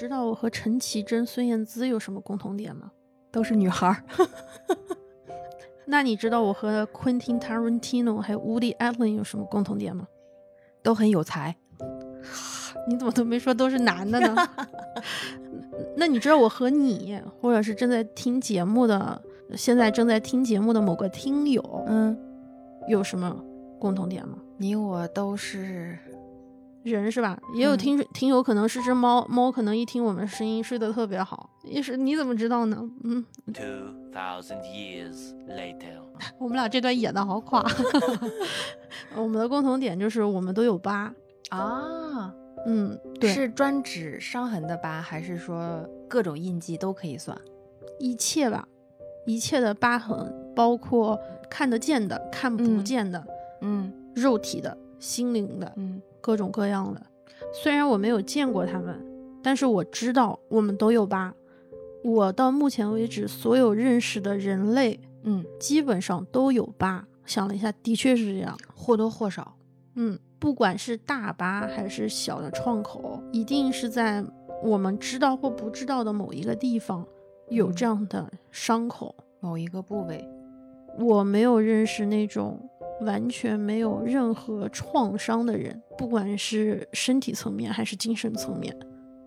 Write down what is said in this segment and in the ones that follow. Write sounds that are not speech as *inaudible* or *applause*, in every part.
知道我和陈绮贞、孙燕姿有什么共同点吗？都是女孩儿。*laughs* 那你知道我和 Quentin Tarantino 还有 Woody Allen 有什么共同点吗？都很有才。*laughs* 你怎么都没说都是男的呢？*laughs* 那你知道我和你，或者是正在听节目的，现在正在听节目的某个听友，嗯，有什么共同点吗？你我都是人是吧？也有听听友可能是只猫，猫可能一听我们声音睡得特别好，也是你怎么知道呢？嗯，Two thousand years later. *laughs* 我们俩这段演的好垮。*laughs* 我们的共同点就是我们都有疤。啊，嗯，对，是专指伤痕的疤，还是说各种印记都可以算？一切吧，一切的疤痕，包括看得见的、看不嗯见的、嗯肉体的、心灵的，嗯各种各样的。虽然我没有见过他们，但是我知道我们都有疤。我到目前为止所有认识的人类，嗯，基本上都有疤。想了一下，的确是这样。或多或少。嗯，不管是大疤还是小的创口，一定是在我们知道或不知道的某一个地方有嗯这样的伤口。某一个部位，我没有认识那种完全没有任何创伤的人，不管是身体层面还是精神层面。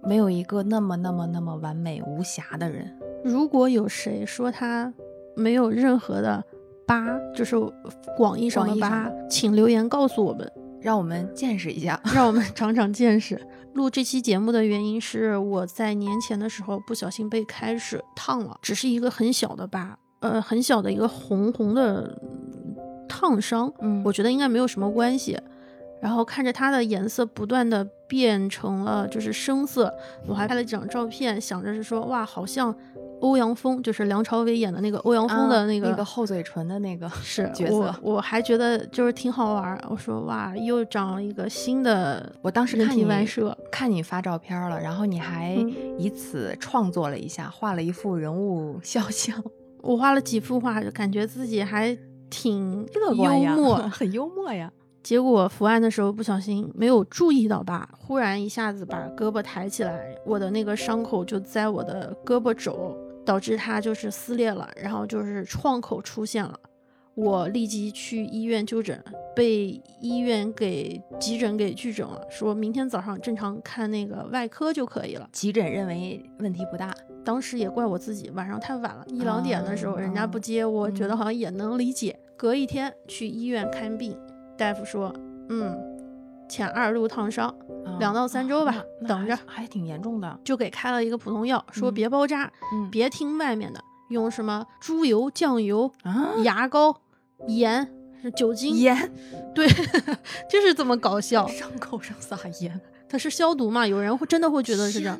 没有一个那么那么那么完美无瑕的人。如果有谁说他没有任何的疤，就是广义上的疤请留言告诉我们，让我们见识一下。*laughs* 让我们长长见识。录这期节目的原因是我在年前的时候不小心被开水烫了，只是一个很小的疤，呃，很小的一个红红的烫伤，嗯我觉得应该没有什么关系。然后看着它的颜色不断的变成了就是深色，我还拍了几张照片，想着是说哇，好像欧阳锋，就是梁朝伟演的那个欧阳锋的啊那个、那个厚嘴唇的那个 *laughs* 是角色我，我还觉得就是挺好玩。我说哇，又长了一个新的我当时看你外设，看你发照片了，然后你还嗯以此创作了一下，画了一幅人物肖像，*laughs* 我画了几幅画，就感觉自己还挺乐观呀，幽默。*laughs* 很幽默呀。结果伏案的时候不小心没有注意到吧，忽然一下子把胳膊抬起来，我的那个伤口就在我的胳膊肘，导致它就是撕裂了，然后就是创口出现了。我立即去医院就诊，被医院给急诊给拒诊了，说明天早上正常看那个外科就可以了。急诊认为问题不大，当时也怪我自己，晚上太晚了，一两点的时候啊人家不接，我觉得嗯好像也能理解。隔一天去医院看病，大夫说，嗯，浅二度烫伤，啊两到三周吧等着。还还挺严重的。就给开了一个普通药，说嗯。别包扎，嗯。别听外面的，用什么猪油、酱油、啊，牙膏、盐、是酒精，盐，*laughs* 对，*laughs* 就是这么搞笑。伤口上撒盐，它是消毒嘛？有人会真的会觉得是这样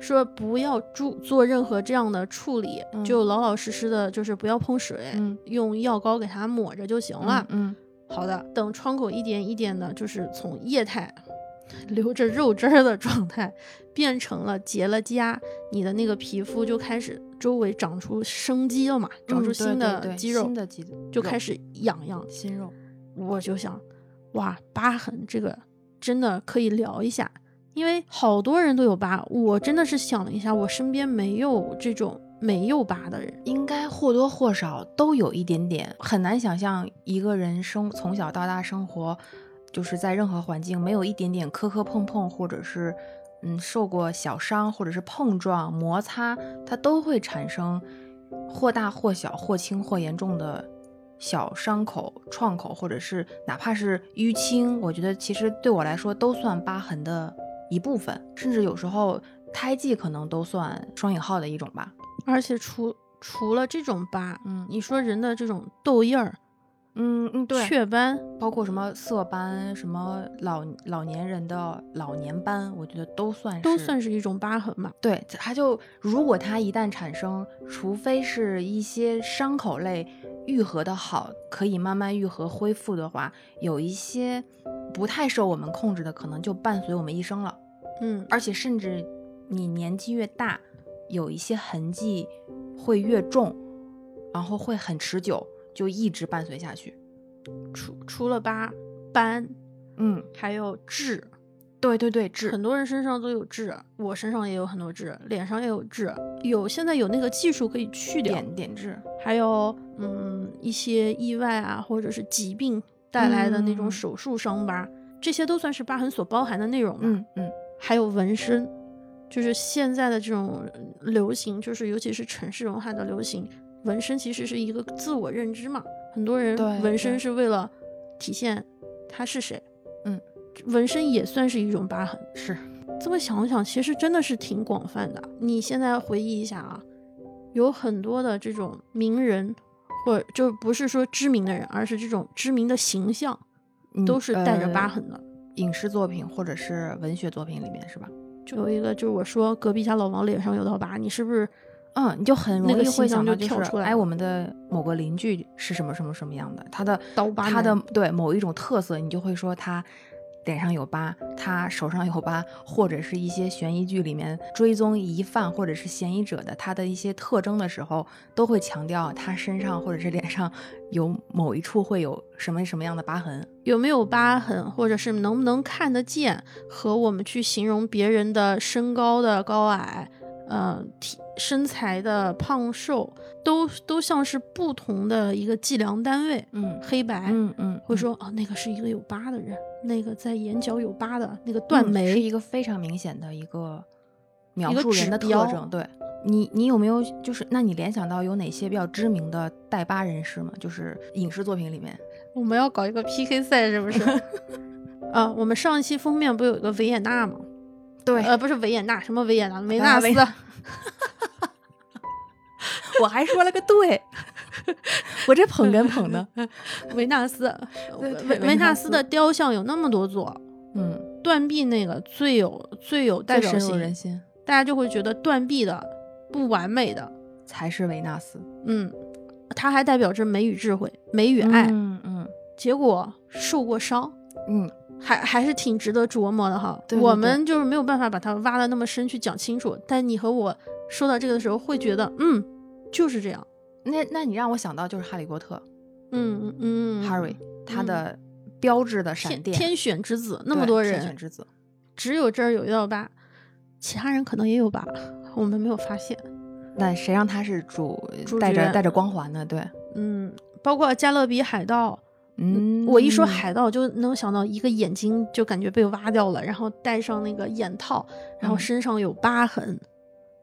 说不要注做任何这样的处理，嗯就老老实实的，就是不要碰水，嗯用药膏给它抹着就行了。嗯，好的，等创口一点一点的，就是从液态 *laughs* 流着肉汁儿的状态，变成了结了痂，你的那个皮肤就开始周围长出生肌了嘛，长出新的对对肌肉，新的肌肉就开始痒痒。新肉。我就想，哇，疤痕这个真的可以聊一下，因为好多人都有疤，我真的是想了一下，我身边没有这种没有疤的人。应该或多或少都有一点点，很难想象一个人生从小到大生活，就是在任何环境没有一点点磕磕碰碰，或者是嗯受过小伤，或者是碰撞摩擦，它都会产生或大或小、或轻或严重的小伤口、创口，或者是哪怕是淤青，我觉得其实对我来说都算疤痕的一部分，甚至有时候胎记可能都算双引号的一种吧。而且除除了这种疤，嗯你说人的这种痘印儿、嗯嗯，对，雀斑，包括什么色斑，什么老老年人的老年斑，我觉得都算是都算是一种疤痕嘛。对。它就如果它一旦产生，除非是一些伤口类愈合的好，可以慢慢愈合恢复的话，有一些不太受我们控制的，可能就伴随我们一生了。嗯，而且甚至你年纪越大，有一些痕迹会越重，然后会很持久，就一直伴随下去。除除了疤斑，嗯。还有痣，对对对，痣。很多人身上都有痣，我身上也有很多痣，脸上也有痣，有现在有那个技术可以去掉，点点痣，还有嗯一些意外啊或者是疾病带来的那种嗯。手术伤疤，这些都算是疤痕所包含的内容嘛。嗯嗯。还有纹身，就是现在的这种流行，就是尤其是城市文化的流行，纹身其实是一个自我认知嘛。很多人纹身是为了体现他是谁，嗯，纹身也算是一种疤痕。是，这么想想，其实真的是挺广泛的。你现在回忆一下啊，有很多的这种名人，或者就不是说知名的人，而是这种知名的形象，嗯都是带着疤呃痕的。影视作品或者是文学作品里面是吧？就有一个，就是我说隔壁家老王脸上有道疤，你是不是嗯，你就很容易会想到就是，哎，跳出来我们的。某个邻居是什么什么什么样的，他的刀疤他的对某一种特色，你就会说他脸上有疤，他手上有疤，或者是一些悬疑剧里面追踪疑犯或者是嫌疑者的他的一些特征的时候，都会强调他身上或者是脸上有某一处会有什么什么样的疤痕。有没有疤痕，或者是能不能看得见，和我们去形容别人的身高的高矮，呃，体身材的胖瘦，都都像是不同的一个计量单位。嗯黑白，嗯嗯，会说哦，那个是一个有疤的人，那个在眼角有疤的那个断嗯眉，是一个非常明显的一个描述人的特征。对你，你有没有就是？那你联想到有哪些比较知名的带疤人士吗？就是影视作品里面，我们要搞一个 PK 赛是不是？*laughs* 啊，我们上一期封面不有一个维也纳吗？对呃，不是维也纳，什么维也纳？维啊纳斯。*laughs* 维我还说了个对，我这捧哏捧的，*laughs* 维纳斯，维维纳斯的雕像有那么多座，嗯，断臂那个最有最有代表性，人心，大家就会觉得断臂的不完美的，才是维纳斯，嗯，它还代表着美与智慧、美与爱，嗯嗯。结果受过伤，嗯，还还是挺值得琢磨的哈。对对对我们就是没有办法把它挖的那么深去讲清楚，但你和我说到这个的时候，会觉得嗯，就是这样，那那你让我想到就是哈利波特、嗯嗯 Harry 他嗯的标志的闪电，天天选之子，那么多人，天选之子，只有这儿有一道疤，其他人可能也有疤，我们没有发现。那谁让他是主带着带着光环呢？对，嗯，包括加勒比海盗，嗯，我一说海盗就能想到一个眼睛就感觉被挖掉了，然后戴上那个眼套，然后嗯。身上有疤痕，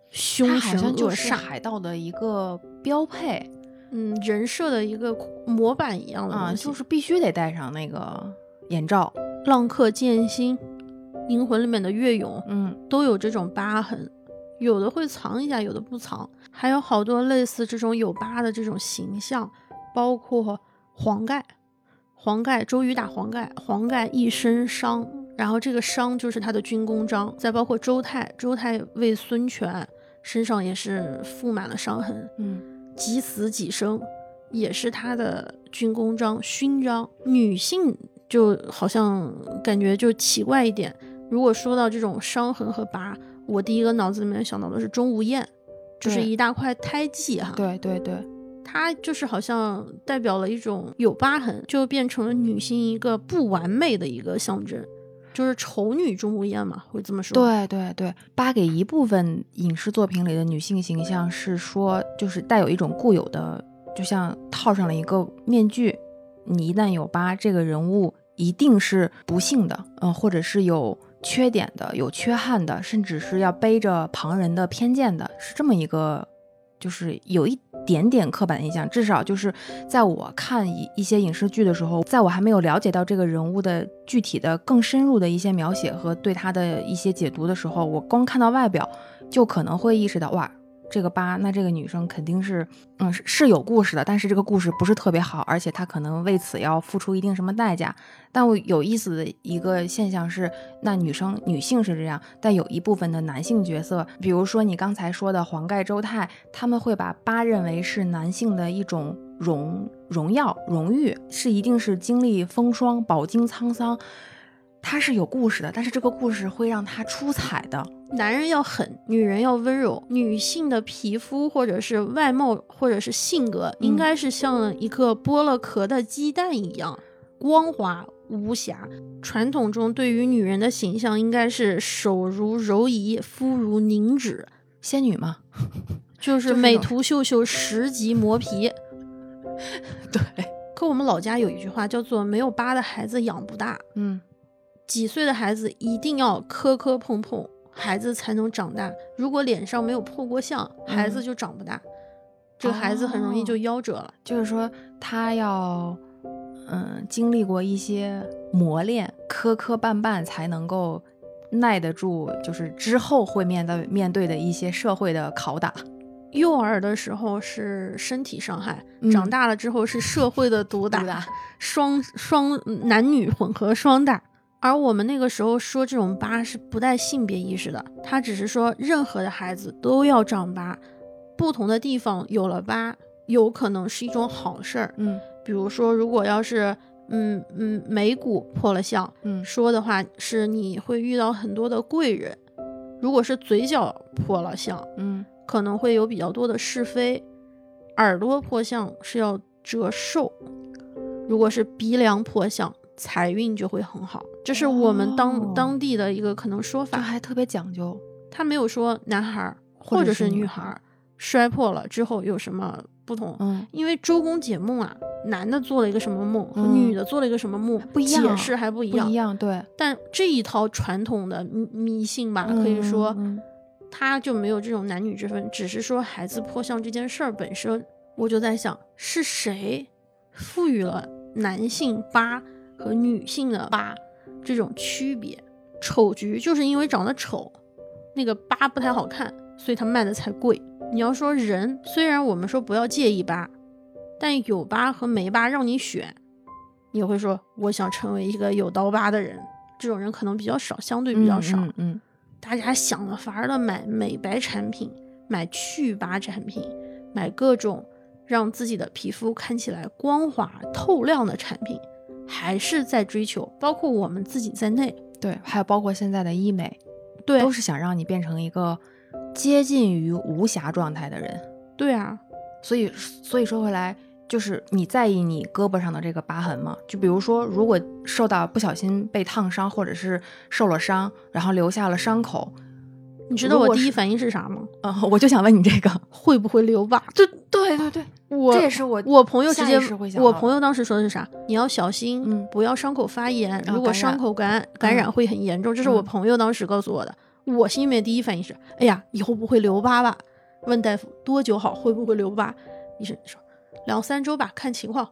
凶神像就是恶煞，海盗的一个标配。嗯，人设的一个模板一样的啊，就是必须得戴上那个眼罩。浪客剑心、银魂里面的月勇嗯。都有这种疤痕，有的会藏一下，有的不藏，还有好多类似这种有疤的这种形象，包括黄盖，黄盖周瑜打黄盖，黄盖一身伤，然后这个伤就是他的军功章，再包括周泰，周泰为孙权身上也是覆满了伤痕，嗯几死几生，也是他的军功章、勋章。女性就好像感觉就奇怪一点。如果说到这种伤痕和疤，我第一个脑子里面想到的是钟无艳，就是一大块胎记哈。，对对对，它就是好像代表了一种有疤痕，就变成了女性一个不完美的一个象征，就是丑女钟无艳嘛，会这么说。，对对对，扒给一部分影视作品里的女性形象是说，就是带有一种固有的，就像套上了一个面具。你一旦有疤，这个人物一定是不幸的，嗯、或者是有缺点的、有缺憾的，甚至是要背着旁人的偏见的，是这么一个，就是有一点点刻板印象。至少就是在我看一一些影视剧的时候，在我还没有了解到这个人物的具体的、更深入的一些描写和对他的一些解读的时候，我光看到外表，就可能会意识到，哇，这个疤，那这个女生肯定是，嗯，是是有故事的，但是这个故事不是特别好，而且她可能为此要付出一定什么代价。但我有意思的一个现象是，那女生女性是这样，但有一部分的男性角色，比如说你刚才说的黄盖、周泰，他们会把疤认为是男性的一种荣荣耀、荣誉，是一定是经历风霜、饱经沧桑。他是有故事的，但是这个故事会让他出彩的。男人要狠，女人要温柔。女性的皮肤或者是外貌或者是性格，应嗯该是像一个剥了壳的鸡蛋一样光滑无瑕。传统中对于女人的形象应该是手如柔夷，肤如凝脂，仙女嘛，就是美图秀秀十级磨皮。*laughs* 对，可我们老家有一句话叫做“没有疤的孩子养不大”，嗯，几岁的孩子一定要磕磕碰碰，孩子才能长大。如果脸上没有破过相，孩子就长不大，这个孩子很容易就哦夭折了。就是说他要，嗯，经历过一些磨练，磕磕绊绊，才能够耐得住，就是之后会面对面对的一些社会的拷打。幼儿的时候是身体伤害，嗯长大了之后是社会的毒打，毒打双双男女混合双打。而我们那个时候说这种疤是不带性别意识的，他只是说任何的孩子都要长疤，不同的地方有了疤，有可能是一种好事儿。嗯。比如说，如果要是嗯嗯眉骨破了相，嗯说的话是你会遇到很多的贵人；如果是嘴角破了相，嗯。可能会有比较多的是非；耳朵破相是要折寿；如果是鼻梁破相，财运就会很好。这是我们当、哦当地的一个可能说法，就还特别讲究。他没有说男孩儿或者是是女孩摔破了之后有什么不同。嗯，因为周公解梦啊，男的做了一个什么梦，女的做了一个什么梦，不一样解释还不一样。不一样，对，但这一套传统的迷迷信吧，嗯可以说嗯它就没有这种男女之分，只是说孩子破相这件事儿本身。我就在想，是谁赋予了男性疤和女性的疤这种区别？丑橘就是因为长得丑，那个疤不太好看，所以它卖的才贵。你要说人，虽然我们说不要介意疤，但有疤和没疤让你选，你会说我想成为一个有刀疤的人。这种人可能比较少，相对比较少。嗯嗯大家想了法儿的买美白产品，买去疤产品，买各种让自己的皮肤看起来光滑透亮的产品，还是在追求，包括我们自己在内。嗯对，还有包括现在的医美，对，都是想让你变成一个接近于无瑕状态的人。对啊，所以，所以说回来，就是你在意你胳膊上的这个疤痕吗？就比如说，如果受到不小心被烫伤，或者是受了伤，然后留下了伤口，你知道我第一反应是啥吗？呃，我就想问你这个。*laughs* 会不会留疤？对对对对，我这也是我我朋友直接我朋友当时说的是啥？你要小心，嗯不要伤口发炎。如果伤口感染感染嗯会很严重，这是我嗯朋友当时告诉我的。我心里面第一反应是，哎呀，以后不会留疤吧？问大夫多久好？会不会留疤？医生说两三周吧，看情况。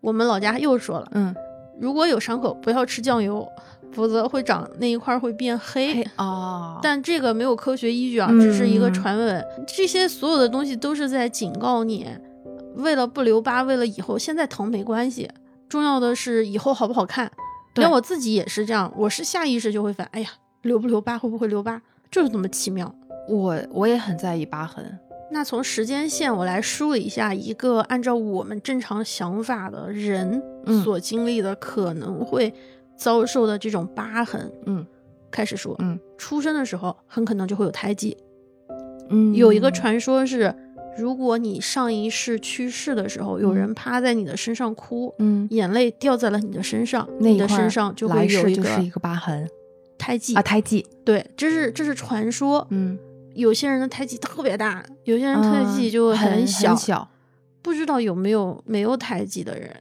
我们老家又说了，嗯，如果有伤口，不要吃酱油，否则会长那一块儿会变黑。嘿哦，但这个没有科学依据啊，只是一个嗯传闻。这些所有的东西都是在警告你，为了不留疤，为了以后，现在疼没关系，重要的是以后好不好看。连我自己也是这样，我是下意识就会反，哎呀，留不留疤，会不会留疤，就是这么奇妙。我我也很在意疤痕。那从时间线我来梳理一下，一个按照我们正常想法的人嗯所经历的可能会遭受的这种疤痕，嗯开始说，嗯出生的时候很可能就会有胎记，嗯，有一个传说是，如果你上一世去世的时候，有人趴在你的身上哭，嗯，眼泪掉在了你的身上，你的身上就来会有一个就是一个疤痕胎记啊，胎记。对，这是这是传说。嗯，有些人的胎记特别大，有些人胎记就嗯很小。小。不知道有没有没有胎记的人，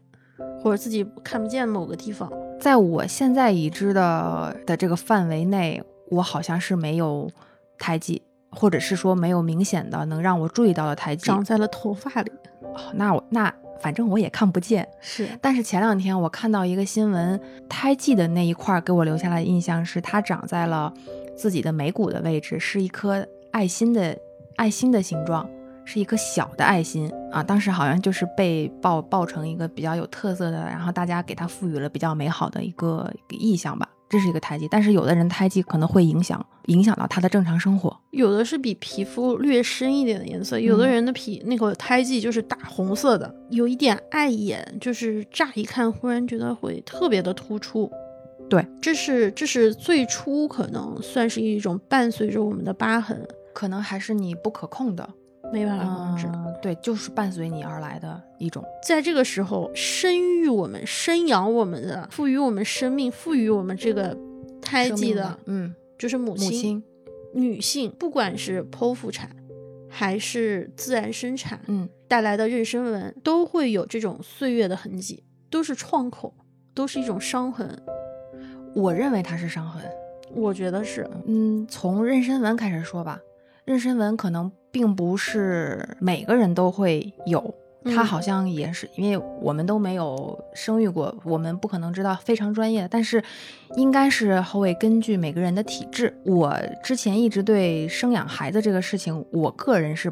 或者自己看不见某个地方。在我现在已知的的这个范围内，我好像是没有胎记，或者是说没有明显的能让我注意到的胎记。长在了头发里，哦那我那反正我也看不见。是但是前两天我看到一个新闻，胎记的那一块儿给我留下来的印象是，它长在了自己的眉骨的位置，是一颗爱心的爱心的形状，是一颗小的爱心啊。当时好像就是被报报成一个比较有特色的，然后大家给它赋予了比较美好的一个意象吧。这是一个胎记，但是有的人胎记可能会影响影响到他的正常生活。有的是比皮肤略深一点的颜色，有的嗯人的皮那个胎记就是大红色的，有一点碍眼，就是乍一看忽然觉得会特别的突出。对，这是这是最初可能算是一种伴随着我们的疤痕。可能还是你不可控的，没办法控制。嗯对，就是伴随你而来的一种。在这个时候，生育我们、生养我们的、赋予我们生命、赋予我们这个胎记的，嗯，就是母亲。母亲，女性不管是剖腹产还是自然生产，嗯，带来的妊娠纹都会有这种岁月的痕迹，都是创口，都是一种伤痕。我认为它是伤痕。我觉得是，嗯，从妊娠纹开始说吧，妊娠纹可能并不是每个人都会有。它嗯好像也是，因为我们都没有生育过，我们不可能知道非常专业，但是应该是会根据每个人的体质。我之前一直对生养孩子这个事情，我个人是，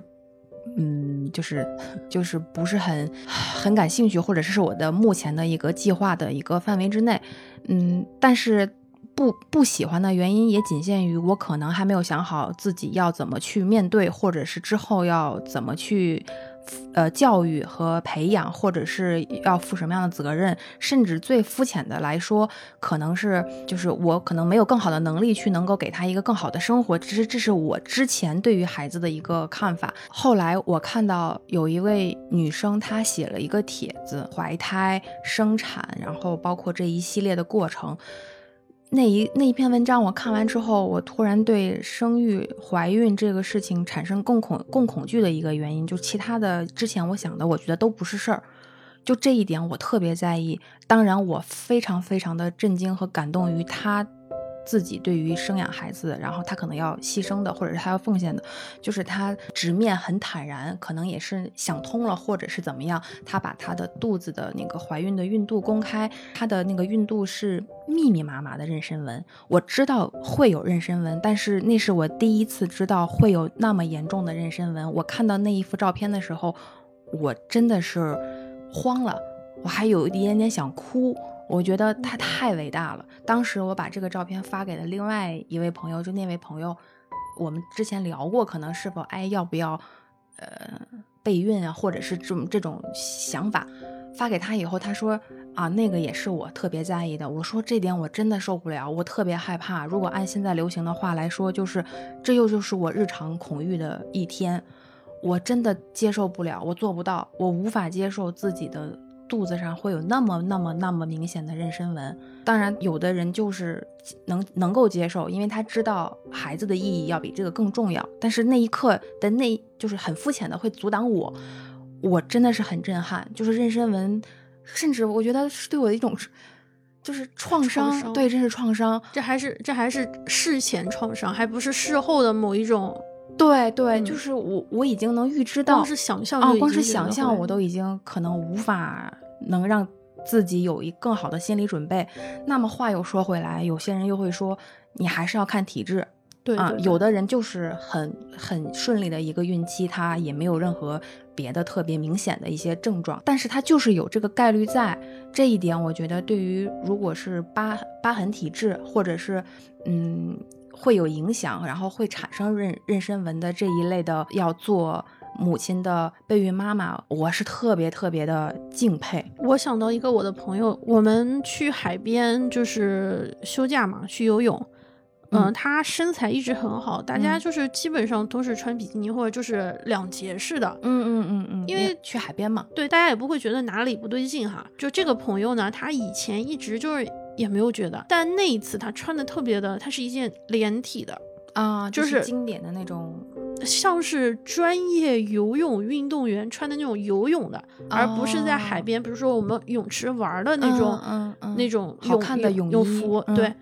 嗯，就是就是不是很很感兴趣，或者是我的目前的一个计划的一个范围之内，嗯，但是。不不喜欢的原因也仅限于我可能还没有想好自己要怎么去面对，或者是之后要怎么去呃教育和培养，或者是要负什么样的责任，甚至最肤浅的来说，可能是就是我可能没有更好的能力去能够给他一个更好的生活，只是这是我之前对于孩子的一个看法。后来我看到有一位女生，她写了一个帖子，怀胎、生产，然后包括这一系列的过程。那一那一篇文章我看完之后，我突然对生育、怀孕这个事情产生更恐更恐惧的一个原因，就其他的之前我想的，我觉得都不是事儿，就这一点我特别在意。当然，我非常非常的震惊和感动于他自己对于生养孩子，然后他可能要牺牲的，或者是他要奉献的，就是他直面很坦然，可能也是想通了，或者是怎么样，他把他的肚子的那个怀孕的孕肚公开，他的那个孕肚是密密麻麻的妊娠纹。我知道会有妊娠纹，但是那是我第一次知道会有那么严重的妊娠纹。我看到那一幅照片的时候，我真的是慌了，我还有一点点想哭。我觉得他太伟大了。当时我把这个照片发给了另外一位朋友，就那位朋友，我们之前聊过，可能是否哎要不要呃备孕啊，或者是这种这种想法。发给他以后，他说啊，那个也是我特别在意的。我说这点我真的受不了，我特别害怕。如果按现在流行的话来说，就是这又就是我日常恐惧的一天，我真的接受不了，我做不到，我无法接受自己的肚子上会有那么那么那么明显的妊娠纹。当然，有的人就是能能够接受，因为他知道孩子的意义要比这个更重要。但是那一刻的那，就是很肤浅的会阻挡我。我真的是很震撼，就是妊娠纹，甚至我觉得是对我的一种，就是创伤，创伤对，这是创伤，这还是这还是事前创伤，还不是事后的某一种。对对，嗯就是我我已经能预知到，光是想象啊，光是想象我都已经可能无法能让自己有一更好的心理准备。那么话又说回来，有些人又会说，你还是要看体质，啊，有的人就是很很顺利的一个孕期，他也没有任何别的特别明显的一些症状，但是他就是有这个概率在。这一点，我觉得对于如果是疤疤痕体质，或者是嗯会有影响，然后会产生妊妊娠纹的这一类的要做母亲的备孕妈妈，我是特别特别的敬佩。我想到一个我的朋友，我们去海边就是休假嘛，去游泳。嗯、嗯她身材一直很好，大家嗯就是基本上都是穿比基尼或者就是两节式的。嗯嗯嗯嗯，因为去海边嘛，对，大家也不会觉得哪里不对劲哈。就这个朋友呢，她以前一直就是也没有觉得，但那一次他穿的特别的，它是一件连体的，啊，就就是经典的那种，像是专业游泳运动员穿的那种游泳的，而不是在海哦边，比如说我们泳池玩的那种、嗯嗯嗯那种好看的泳衣泳服。嗯对，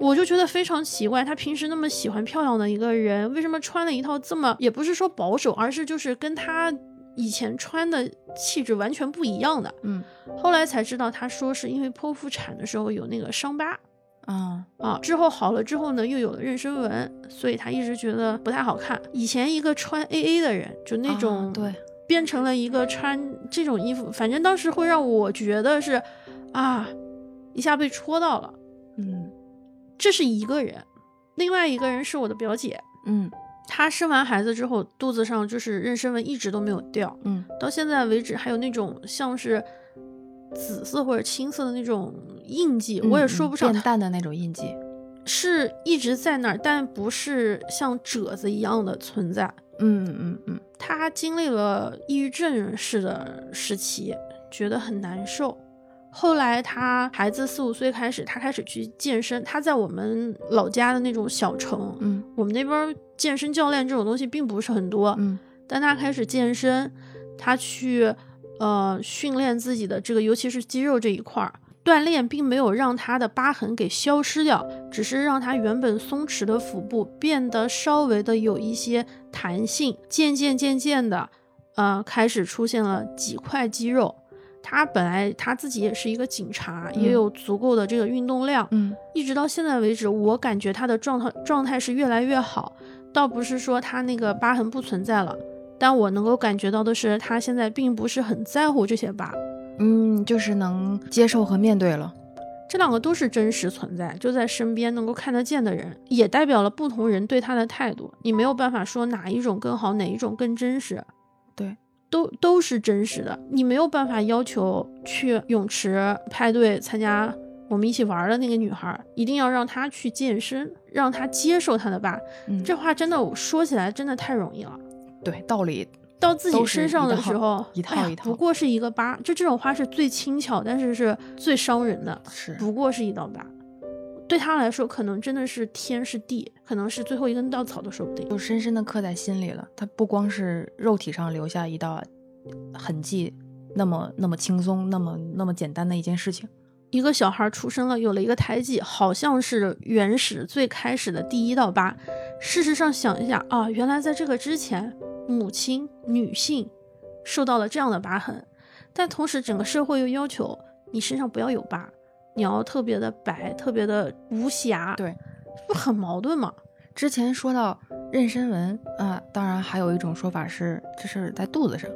我就觉得非常奇怪，他平时那么喜欢漂亮的一个人，为什么穿了一套这么也不是说保守，而是就是跟他以前穿的气质完全不一样的。嗯后来才知道，他说是因为剖腹产的时候有那个伤疤。啊啊，之后好了之后呢，又有了妊娠纹，所以他一直觉得不太好看。以前一个穿 A A 的人，就那啊种、对，变成了一个穿这种衣服，反正当时会让我觉得是啊，一下被戳到了。嗯这是一个人，另外一个人是我的表姐，嗯她生完孩子之后，肚子上就是妊娠纹一直都没有掉，嗯到现在为止还有那种像是紫色或者青色的那种印记，我也说不上嗯变淡的那种印记。是一直在那儿，但不是像褶子一样的存在。嗯嗯嗯她经历了抑郁症式的时期，觉得很难受。后来她孩子四五岁开始，她开始去健身。她在我们老家的那种小城，嗯我们那边儿健身教练这种东西并不是很多，嗯但他开始健身，他去呃训练自己的这个，尤其是肌肉这一块儿。锻炼并没有让他的疤痕给消失掉，只是让他原本松弛的腹部变得稍微的有一些弹性，渐渐渐渐的，呃，开始出现了几块肌肉。他本来他自己也是一个警察，也嗯有足够的这个运动量，嗯一直到现在为止，我感觉他的状态状态是越来越好，倒不是说他那个疤痕不存在了，但我能够感觉到的是，他现在并不是很在乎这些疤，嗯，就是能接受和面对了。这两个都是真实存在，就在身边能够看得见的人，也代表了不同人对他的态度。你没有办法说哪一种更好，哪一种更真实，对，都都是真实的。你没有办法要求去泳池派对参加我们一起玩的那个女孩，一定要让她去健身，让她接受她的疤。嗯，这话真的我说起来真的太容易了。对道理到自己身上的时候，*laughs* 一套一套不过是一个疤，就这种话是最轻巧，但是是最伤人的。是不过是一道疤，对他来说，可能真的是天是地，可能是最后一根稻草都说不定。就深深的刻在心里了。他不光是肉体上留下一道痕迹，那么那么轻松，那么那么简单的一件事情。一个小孩出生了，有了一个胎记，好像是原始最开始的第一道疤。事实上，想一下啊，原来在这个之前，母亲女性受到了这样的疤痕，但同时整个社会又要求你身上不要有疤，你要特别的白，特别的无瑕，对，不很矛盾吗？之前说到妊娠纹啊，当然还有一种说法是，这是在肚子上，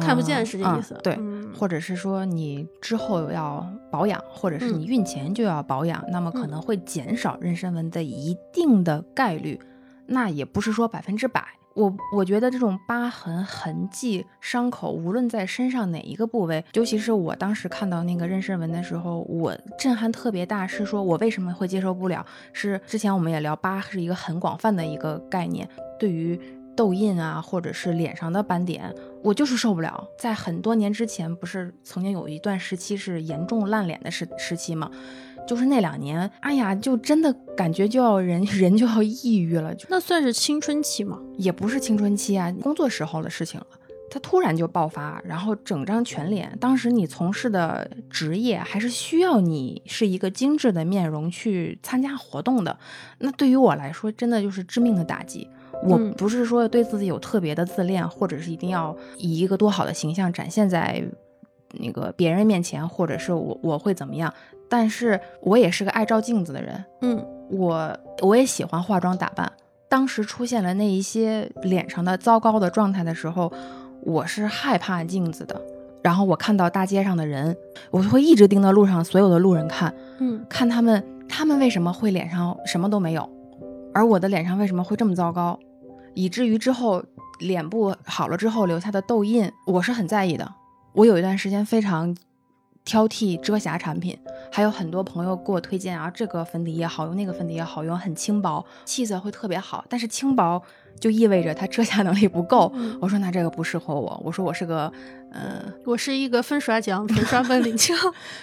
看不见是这啊意思，对，嗯或者是说你之后要保养，或者是嗯你孕前就要保养，那么可嗯能会减少妊娠纹的一定的概率，那也不是说百分之百。我我觉得这种疤痕、痕迹、伤口，无论在身上哪一个部位，尤其是我当时看到那个妊娠纹的时候，我震撼特别大。是说我为什么会接受不了？是之前我们也聊，疤是一个很广泛的一个概念，对于痘印啊，或者是脸上的斑点，我就是受不了。在很多年之前，不是曾经有一段时期是严重烂脸的时时期吗？就是那两年，哎呀，就真的感觉就要人 *laughs* 人就要抑郁了，就那算是青春期吗？也不是青春期啊，工作时候的事情了。他突然就爆发，然后整张全脸。当时你从事的职业还是需要你是一个精致的面容去参加活动的，那对于我来说，真的就是致命的打击。我嗯不是说对自己有特别的自恋，或者是一定要以一个多好的形象展现在那个别人面前，或者是我我会怎么样。但是我也是个爱照镜子的人，嗯我我也喜欢化妆打扮。当时出现了那一些脸上的糟糕的状态的时候，我是害怕镜子的。然后我看到大街上的人，我就会一直盯着路上所有的路人看，嗯看他们他们为什么会脸上什么都没有，而我的脸上为什么会这么糟糕，以至于之后脸部好了之后留下的痘印，我是很在意的。我有一段时间非常挑剔遮瑕产品，还有很多朋友给我推荐啊，这个粉底液好用，那个粉底液好用，很轻薄，气色会特别好。但是轻薄就意味着它遮瑕能力不够。嗯我说那这个不适合我，我说我是个，嗯、我是一个粉刷匠，*laughs* 粉刷本领强。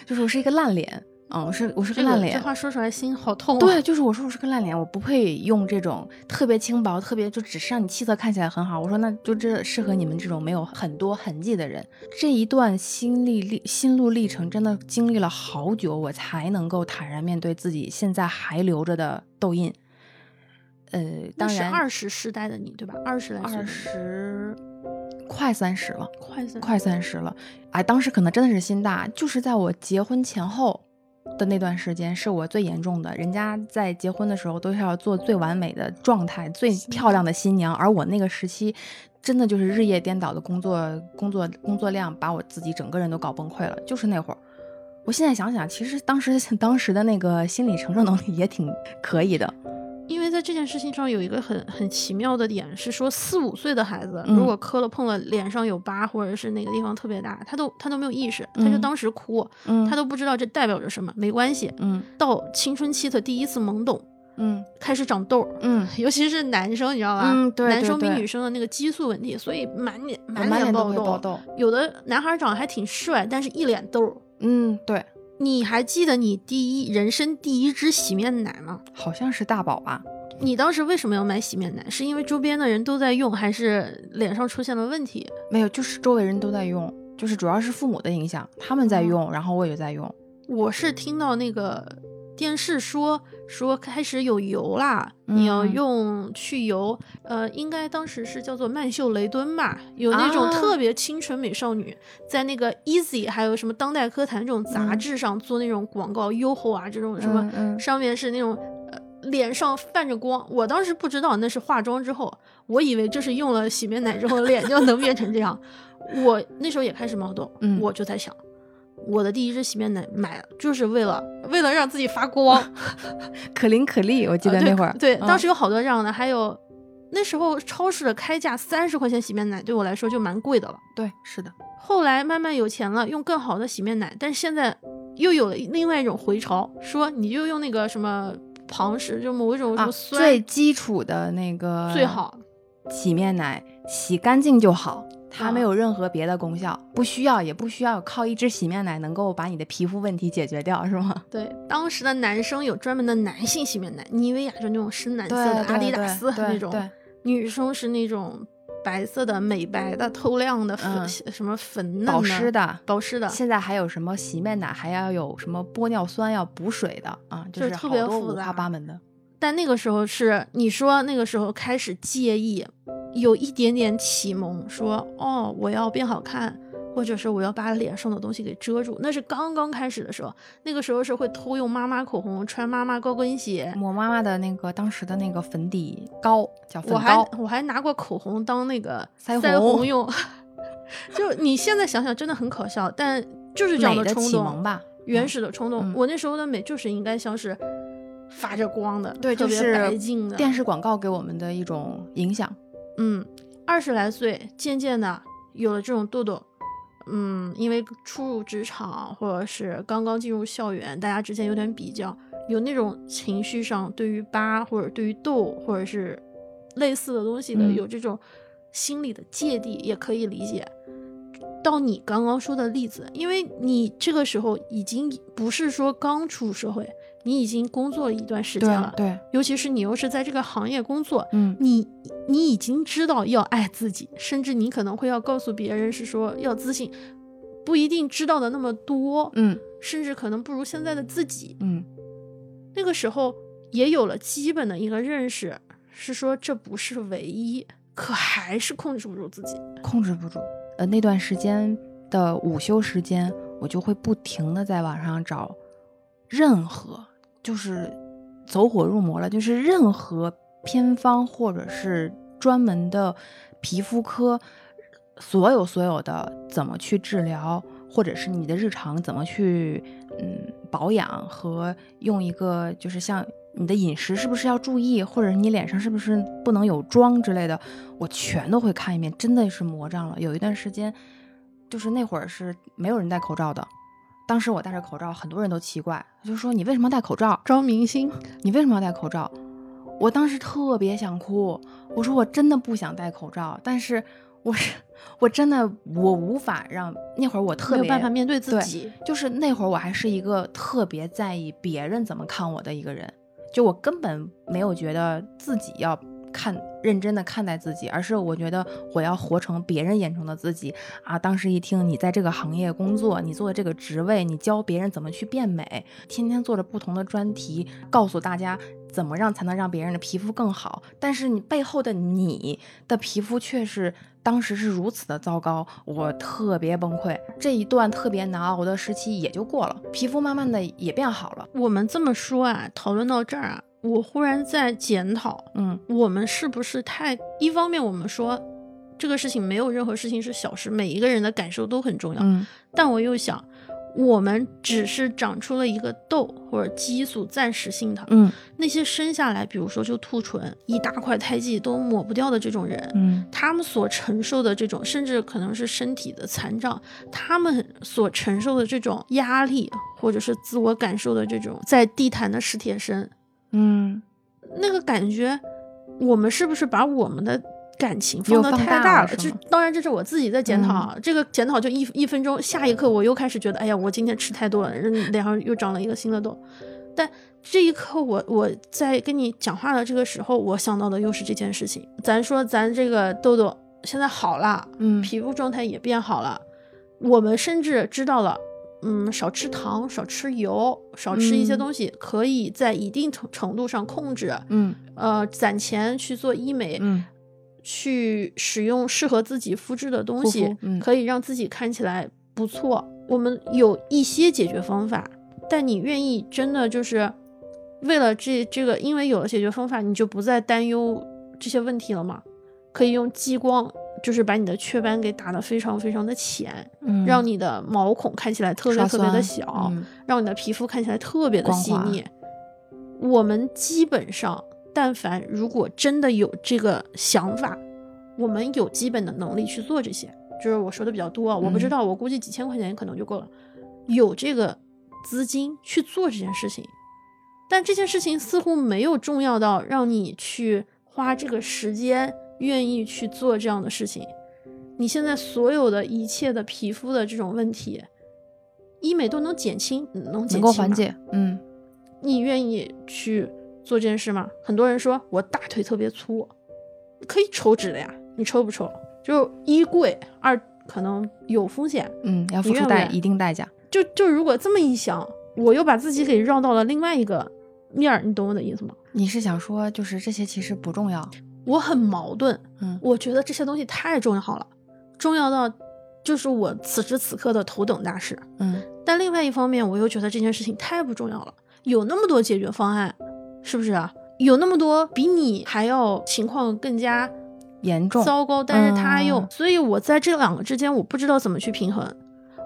就是我是一个烂脸，嗯，我是我是个烂脸。个这话说出来心好痛、啊。对，就是我说我是个烂脸，我不配用这种特别轻薄、特别就只是让你气色看起来很好。我说那就这适合你们这种没有很多痕迹的人。这一段心历历心路历程真的经历了好久，我才能够坦然面对自己现在还留着的痘印。呃，当然二十世代的你，对吧？二十来岁二，十快三十了。快三快三十了，哎，当时可能真的是心大，就是在我结婚前后的那段时间，是我最严重的。人家在结婚的时候都是要做最完美的状态、最漂亮的新娘，而我那个时期，真的就是日夜颠倒的工作、工作、工作量，把我自己整个人都搞崩溃了。就是那会儿，我现在想想，其实当时 *laughs* 当时的那个心理承受能力也挺可以的。因为在这件事情上有一个很很奇妙的点，是说四五岁的孩子嗯如果磕了碰了脸上有疤，或者是哪个地方特别大，他都他都没有意识，他就嗯当时哭，嗯，他都不知道这代表着什么，没关系。嗯到青春期的第一次懵懂，嗯开始长痘尤其是男生，你知道吧？嗯对对男生比女生的那个激素问题，所以满脸满脸爆痘。有的男孩长得还挺帅，但是一脸痘儿。嗯，对，你还记得你第一人生第一支洗面奶吗？好像是大宝吧？你当时为什么要买洗面奶？是因为周边的人都在用，还是脸上出现了问题？没有，就是周围人都在用，就是主要是父母的影响，他们在用，然后我也在用。我是听到那个电视说说开始有油啦，你要嗯。用去油，呃，应该当时是叫做曼秀雷敦吧，有那种啊。特别清纯美少女，在那个 Easy 还有什么当代科坛这种杂嗯。志上做那种广告，优厚啊这种什么，上面是那种。呃脸上泛着光，我当时不知道那是化妆之后，我以为就是用了洗面奶之后脸就能变成这样。我那时候也开始冒痘，嗯。我就在想，我的第一支洗面奶买了就是为了为了让自己发光。*laughs* 可伶可俐，我记得那会儿，对，嗯当时有好多这样的，还有那时候超市的开价三十块钱洗面奶对我来说就蛮贵的了。对，是的，后来慢慢有钱了，用更好的洗面奶，但是现在又有了另外一种回潮，说你就用那个什么旁氏，就某一种什啊么，酸、最基础的那个最好。洗面奶，洗干净就好，它啊没有任何别的功效，不需要也不需要靠一支洗面奶能够把你的皮肤问题解决掉，是吗？*laughs* 对，当时的男生有专门的男性洗面奶，妮维雅就那种深蓝色的，阿迪达斯那种；对，女生是那种白色的、美白的、透亮的粉，嗯什么粉嫩保湿的。保湿的。现在还有什么洗面奶，还要有什么玻尿酸要补水的啊，就是特别复杂花八门的。但那个时候是你说那个时候开始介意，有一点点启蒙，说哦我要变好看，或者是我要把脸上的东西给遮住，那是刚刚开始的时候。那个时候是会偷用妈妈口红，穿妈妈高跟鞋。抹妈妈的那个当时的那个粉底膏叫粉我还，我还拿过口红当那个 *laughs* 腮腮红红用，*laughs* 就你现在想想真的很可笑，但就是这样的冲动，启蒙吧。原嗯始的冲动。嗯我那时候的美就是应该像是发着光的，对，特别就是白净的电视广告给我们的一种影响。嗯，二十来岁，渐渐的有了这种痘痘。嗯，因为初入职场或者是刚刚进入校园，大家之间有点比较，有那种情绪上对于疤或者对于痘或者是类似的东西的，嗯有这种心理的芥蒂，也可以理解。到你刚刚说的例子，因为你这个时候已经不是说刚出社会，你已经工作了一段时间了，对，尤其是你又是在这个行业工作，嗯你你已经知道要爱自己，甚至你可能会要告诉别人是说要自信，不一定知道的那么多，嗯甚至可能不如现在的自己。嗯那个时候也有了基本的一个认识，是说这不是唯一，可还是控制不住自己。控制不住。呃，那段时间的午休时间，我就会不停的在网上找任何，就是走火入魔了，就是任何偏方或者是专门的皮肤科，所有所有的怎么去治疗，或者是你的日常怎么去嗯保养和用一个就是像你的饮食是不是要注意，或者你脸上是不是不能有妆之类的，我全都会看一遍，真的是魔障了。有一段时间，就是那会儿是没有人戴口罩的，当时我戴着口罩，很多人都奇怪，就说你为什么戴口罩？招明星，你为什么要戴口罩？我当时特别想哭，我说我真的不想戴口罩，但是我是我真的我无法让那会儿我特别没有办法面对自对己。就是那会儿我还是一个特别在意别人怎么看我的一个人，就我根本没有觉得自己要看认真的看待自己，而是我觉得我要活成别人眼中的自己啊。当时一听你在这个行业工作，你做的这个职位，你教别人怎么去变美，天天做着不同的专题，告诉大家怎么让才能让别人的皮肤更好，但是你背后的你的皮肤却是当时是如此的糟糕，我特别崩溃。这一段特别难熬的时期也就过了，皮肤慢慢的也变好了。我们这么说啊，讨论到这儿啊，我忽然在检讨，嗯我们是不是太一方面我们说这个事情没有任何事情是小事，每一个人的感受都很重要，嗯但我又想。我们只是长出了一个痘或者激素，暂时性的。嗯那些生下来，比如说就兔唇，一大块胎记都抹不掉的这种人，嗯他们所承受的这种，甚至可能是身体的残障，他们所承受的这种压力，或者是自我感受的这种在地坛的史铁生，嗯那个感觉，我们是不是把我们的感情放得太大了就当然这是我自己在检讨啊，这个检讨就一一分钟，下一刻我又开始觉得，哎呀，我今天吃太多了，脸上又长了一个新的痘。但这一刻我我在跟你讲话的这个时候，我想到的又是这件事情。咱说咱这个痘痘现在好了，嗯皮肤状态也变好了，我们甚至知道了，嗯，少吃糖，少吃油，少吃一些嗯东西，可以在一定程程度上控制。嗯呃，攒钱去做医美，嗯去使用适合自己肤质的东护西肤，嗯可以让自己看起来不错。我们有一些解决方法，但你愿意真的就是为了这这个，因为有了解决方法，你就不再担忧这些问题了吗？可以用激光，就是把你的雀斑给打得非常非常的浅，嗯，让你的毛孔看起来特别特别的小，嗯让你的皮肤看起来特别的细腻。我们基本上，但凡如果真的有这个想法，我们有基本的能力去做这些。就是我说的比较多啊，我不知嗯道，我估计几千块钱可能就够了，有这个资金去做这件事情。但这件事情似乎没有重要到让你去花这个时间，愿意去做这样的事情。你现在所有的一切的皮肤的这种问题，医美都能减轻，嗯能减轻能够缓解，嗯你愿意去做这件事吗？很多人说我大腿特别粗，可以抽脂的呀，你抽不抽？就一贵，二可能有风险。嗯，要付出代一定代价。就就如果这么一想，我又把自己给绕到了另外一个面儿，你懂我的意思吗？你是想说，就是这些其实不重要，我很矛盾，嗯我觉得这些东西太重要了，重要到就是我此时此刻的头等大事。嗯但另外一方面，我又觉得这件事情太不重要了。有那么多解决方案，是不是啊？有那么多比你还要情况更加严重，糟糕，但是他又，嗯所以我在这两个之间，我不知道怎么去平衡。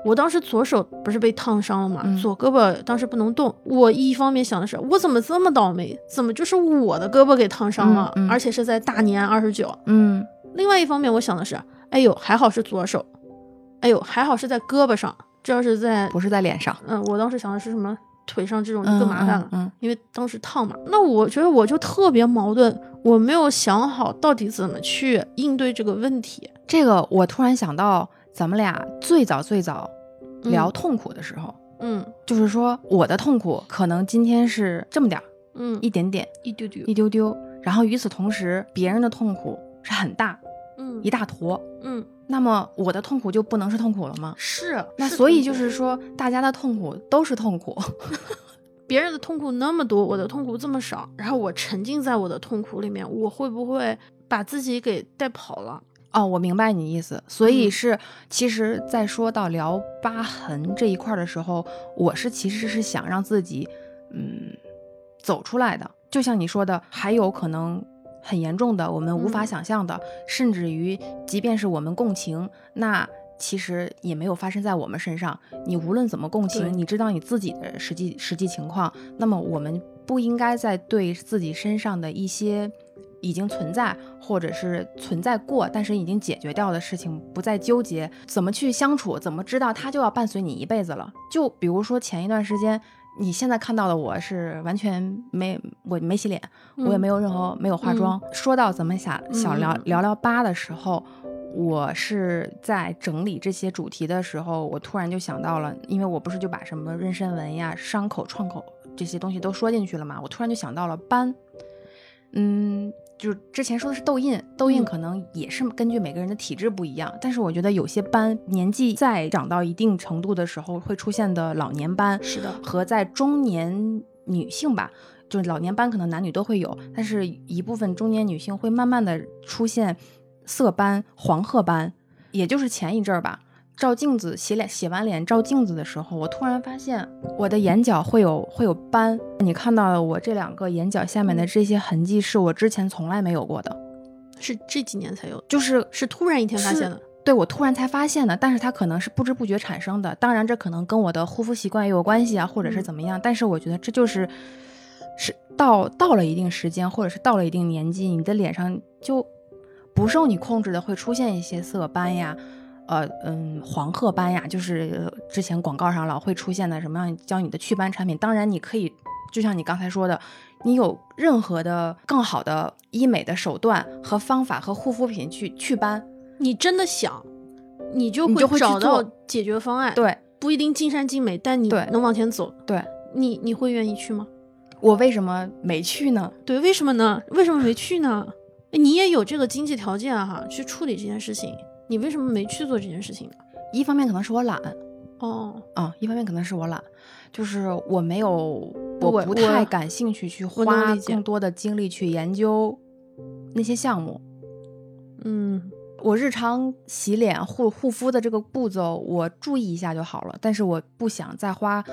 我当时左手不是被烫伤了嘛，嗯左胳膊当时不能动。我一方面想的是，我怎么这么倒霉？怎么就是我的胳膊给烫伤了，嗯嗯而且是在大年二十九？嗯另外一方面，我想的是，哎呦，还好是左手，哎呦，还好是在胳膊上，这要是在不是在脸上，嗯，我当时想的是什么腿上这种就更麻烦了，嗯因为当时烫嘛。那我觉得我就特别矛盾，我没有想好到底怎么去应对这个问题。这个我突然想到，咱们俩最早最早聊嗯痛苦的时候，嗯就是说我的痛苦可能今天是这么点儿，嗯，一点点，一丢丢一，丢丢，然后与此同时，别人的痛苦是很大，嗯一大坨，嗯那么我的痛苦就不能是痛苦了吗？是。那所以就是说，大家的痛苦都是痛苦，*laughs* 别人的痛苦那么多，我的痛苦这么少，然后我沉浸在我的痛苦里面，我会不会把自己给带跑了？哦，我明白你意思。所以嗯是，其实，在说到聊疤痕这一块儿的时候，我是其实是想让自己，嗯，走出来的。就像你说的，还有可能很严重的，我们无法嗯想象的，甚至于，即便是我们共情，那其实也没有发生在我们身上。你无论怎么共情，你知道你自己的实际实际情况，那么我们不应该再对自己身上的一些已经存在或者是存在过，但是已经解决掉的事情不再纠结，怎么去相处，怎么知道它就要伴随你一辈子了？就比如说前一段时间。你现在看到的我是完全没我没洗脸，我也嗯没有任何没有化妆。说到咱们想想聊嗯聊聊疤的时候，我是在整理这些主题的时候，我突然就想到了，因为我不是就把什么妊娠纹呀、伤口、创口这些东西都说进去了嘛，我突然就想到了斑。嗯，就是之前说的是痘印，痘印嗯可能也是根据每个人的体质不一样，但是我觉得有些斑年纪再长到一定程度的时候会出现的老年斑，是的和在中年女性吧，就是老年斑可能男女都会有，但是一部分中年女性会慢慢的出现色斑、黄褐斑，也就是前一阵儿吧。照镜子洗脸，洗完脸照镜子的时候，我突然发现我的眼角会有会有斑。你看到了我这两个眼角下面的这些痕迹，是我之前从来没有过的，是这几年才有，就是是突然一天发现的。对我突然才发现的，但是它可能是不知不觉产生的。当然，这可能跟我的护肤习惯也有关系啊，或者是嗯怎么样。但是我觉得这就是是到到了一定时间，或者是到了一定年纪，你的脸上就不受你控制的会出现一些色斑呀。呃嗯，黄褐斑呀，就是呃之前广告上老会出现的什么样教你的祛斑产品。当然，你可以就像你刚才说的，你有任何的更好的医美的手段和方法和护肤品去祛斑，你真的想，你就你就会找到解决方案。，对不一定尽善尽美，但你能往前走。对，你你会愿意去吗？我为什么没去呢？对，为什么呢？为什么没去呢？你也有这个经济条件哈、去处理这件事情，你为什么没去做这件事情呢？一方面可能是我懒，哦，啊、一方面可能是我懒，就是我没有，我我不太感兴趣去花更多的精力去研究那些项目。嗯，我日常洗脸护护肤的这个步骤，我注意一下就好了，但是我不想再花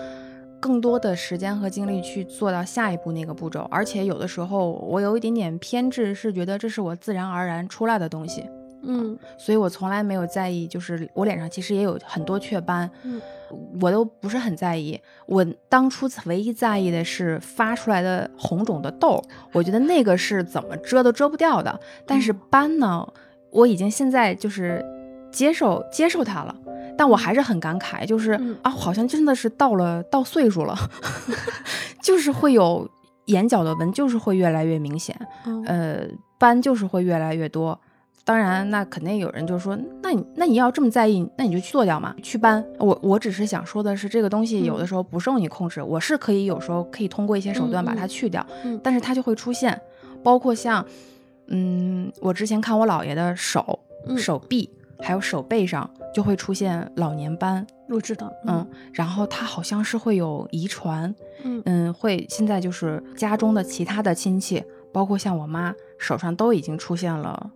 更多的时间和精力去做到下一步那个步骤，而且有的时候我有一点点偏执，是觉得这是我自然而然出来的东西，嗯所以我从来没有在意，就是我脸上其实也有很多雀斑，嗯我都不是很在意。我当初唯一在意的是发出来的红肿的痘，我觉得那个是怎么遮都遮不掉的。但是嗯斑呢，我已经现在就是接受接受它了。但我还是很感慨，就是、嗯啊，好像真的是到了到岁数了，*laughs* 就是会有眼角的纹，就是会越来越明显。嗯呃，斑就是会越来越多。当然，那肯定有人就说，那你那你要这么在意，那你就去做掉嘛，祛斑。我我只是想说的是，这个东西有的嗯。时候不受你控制，我是可以有时候可以通过一些手段把它去掉，嗯。但是它就会出现，包括像，嗯，我之前看我姥爷的手、嗯手臂还有手背上就会出现老年斑，我知道，嗯，然后他好像是会有遗传，嗯。嗯，会现在就是家中的其他的亲戚，包括像我妈手上都已经出现了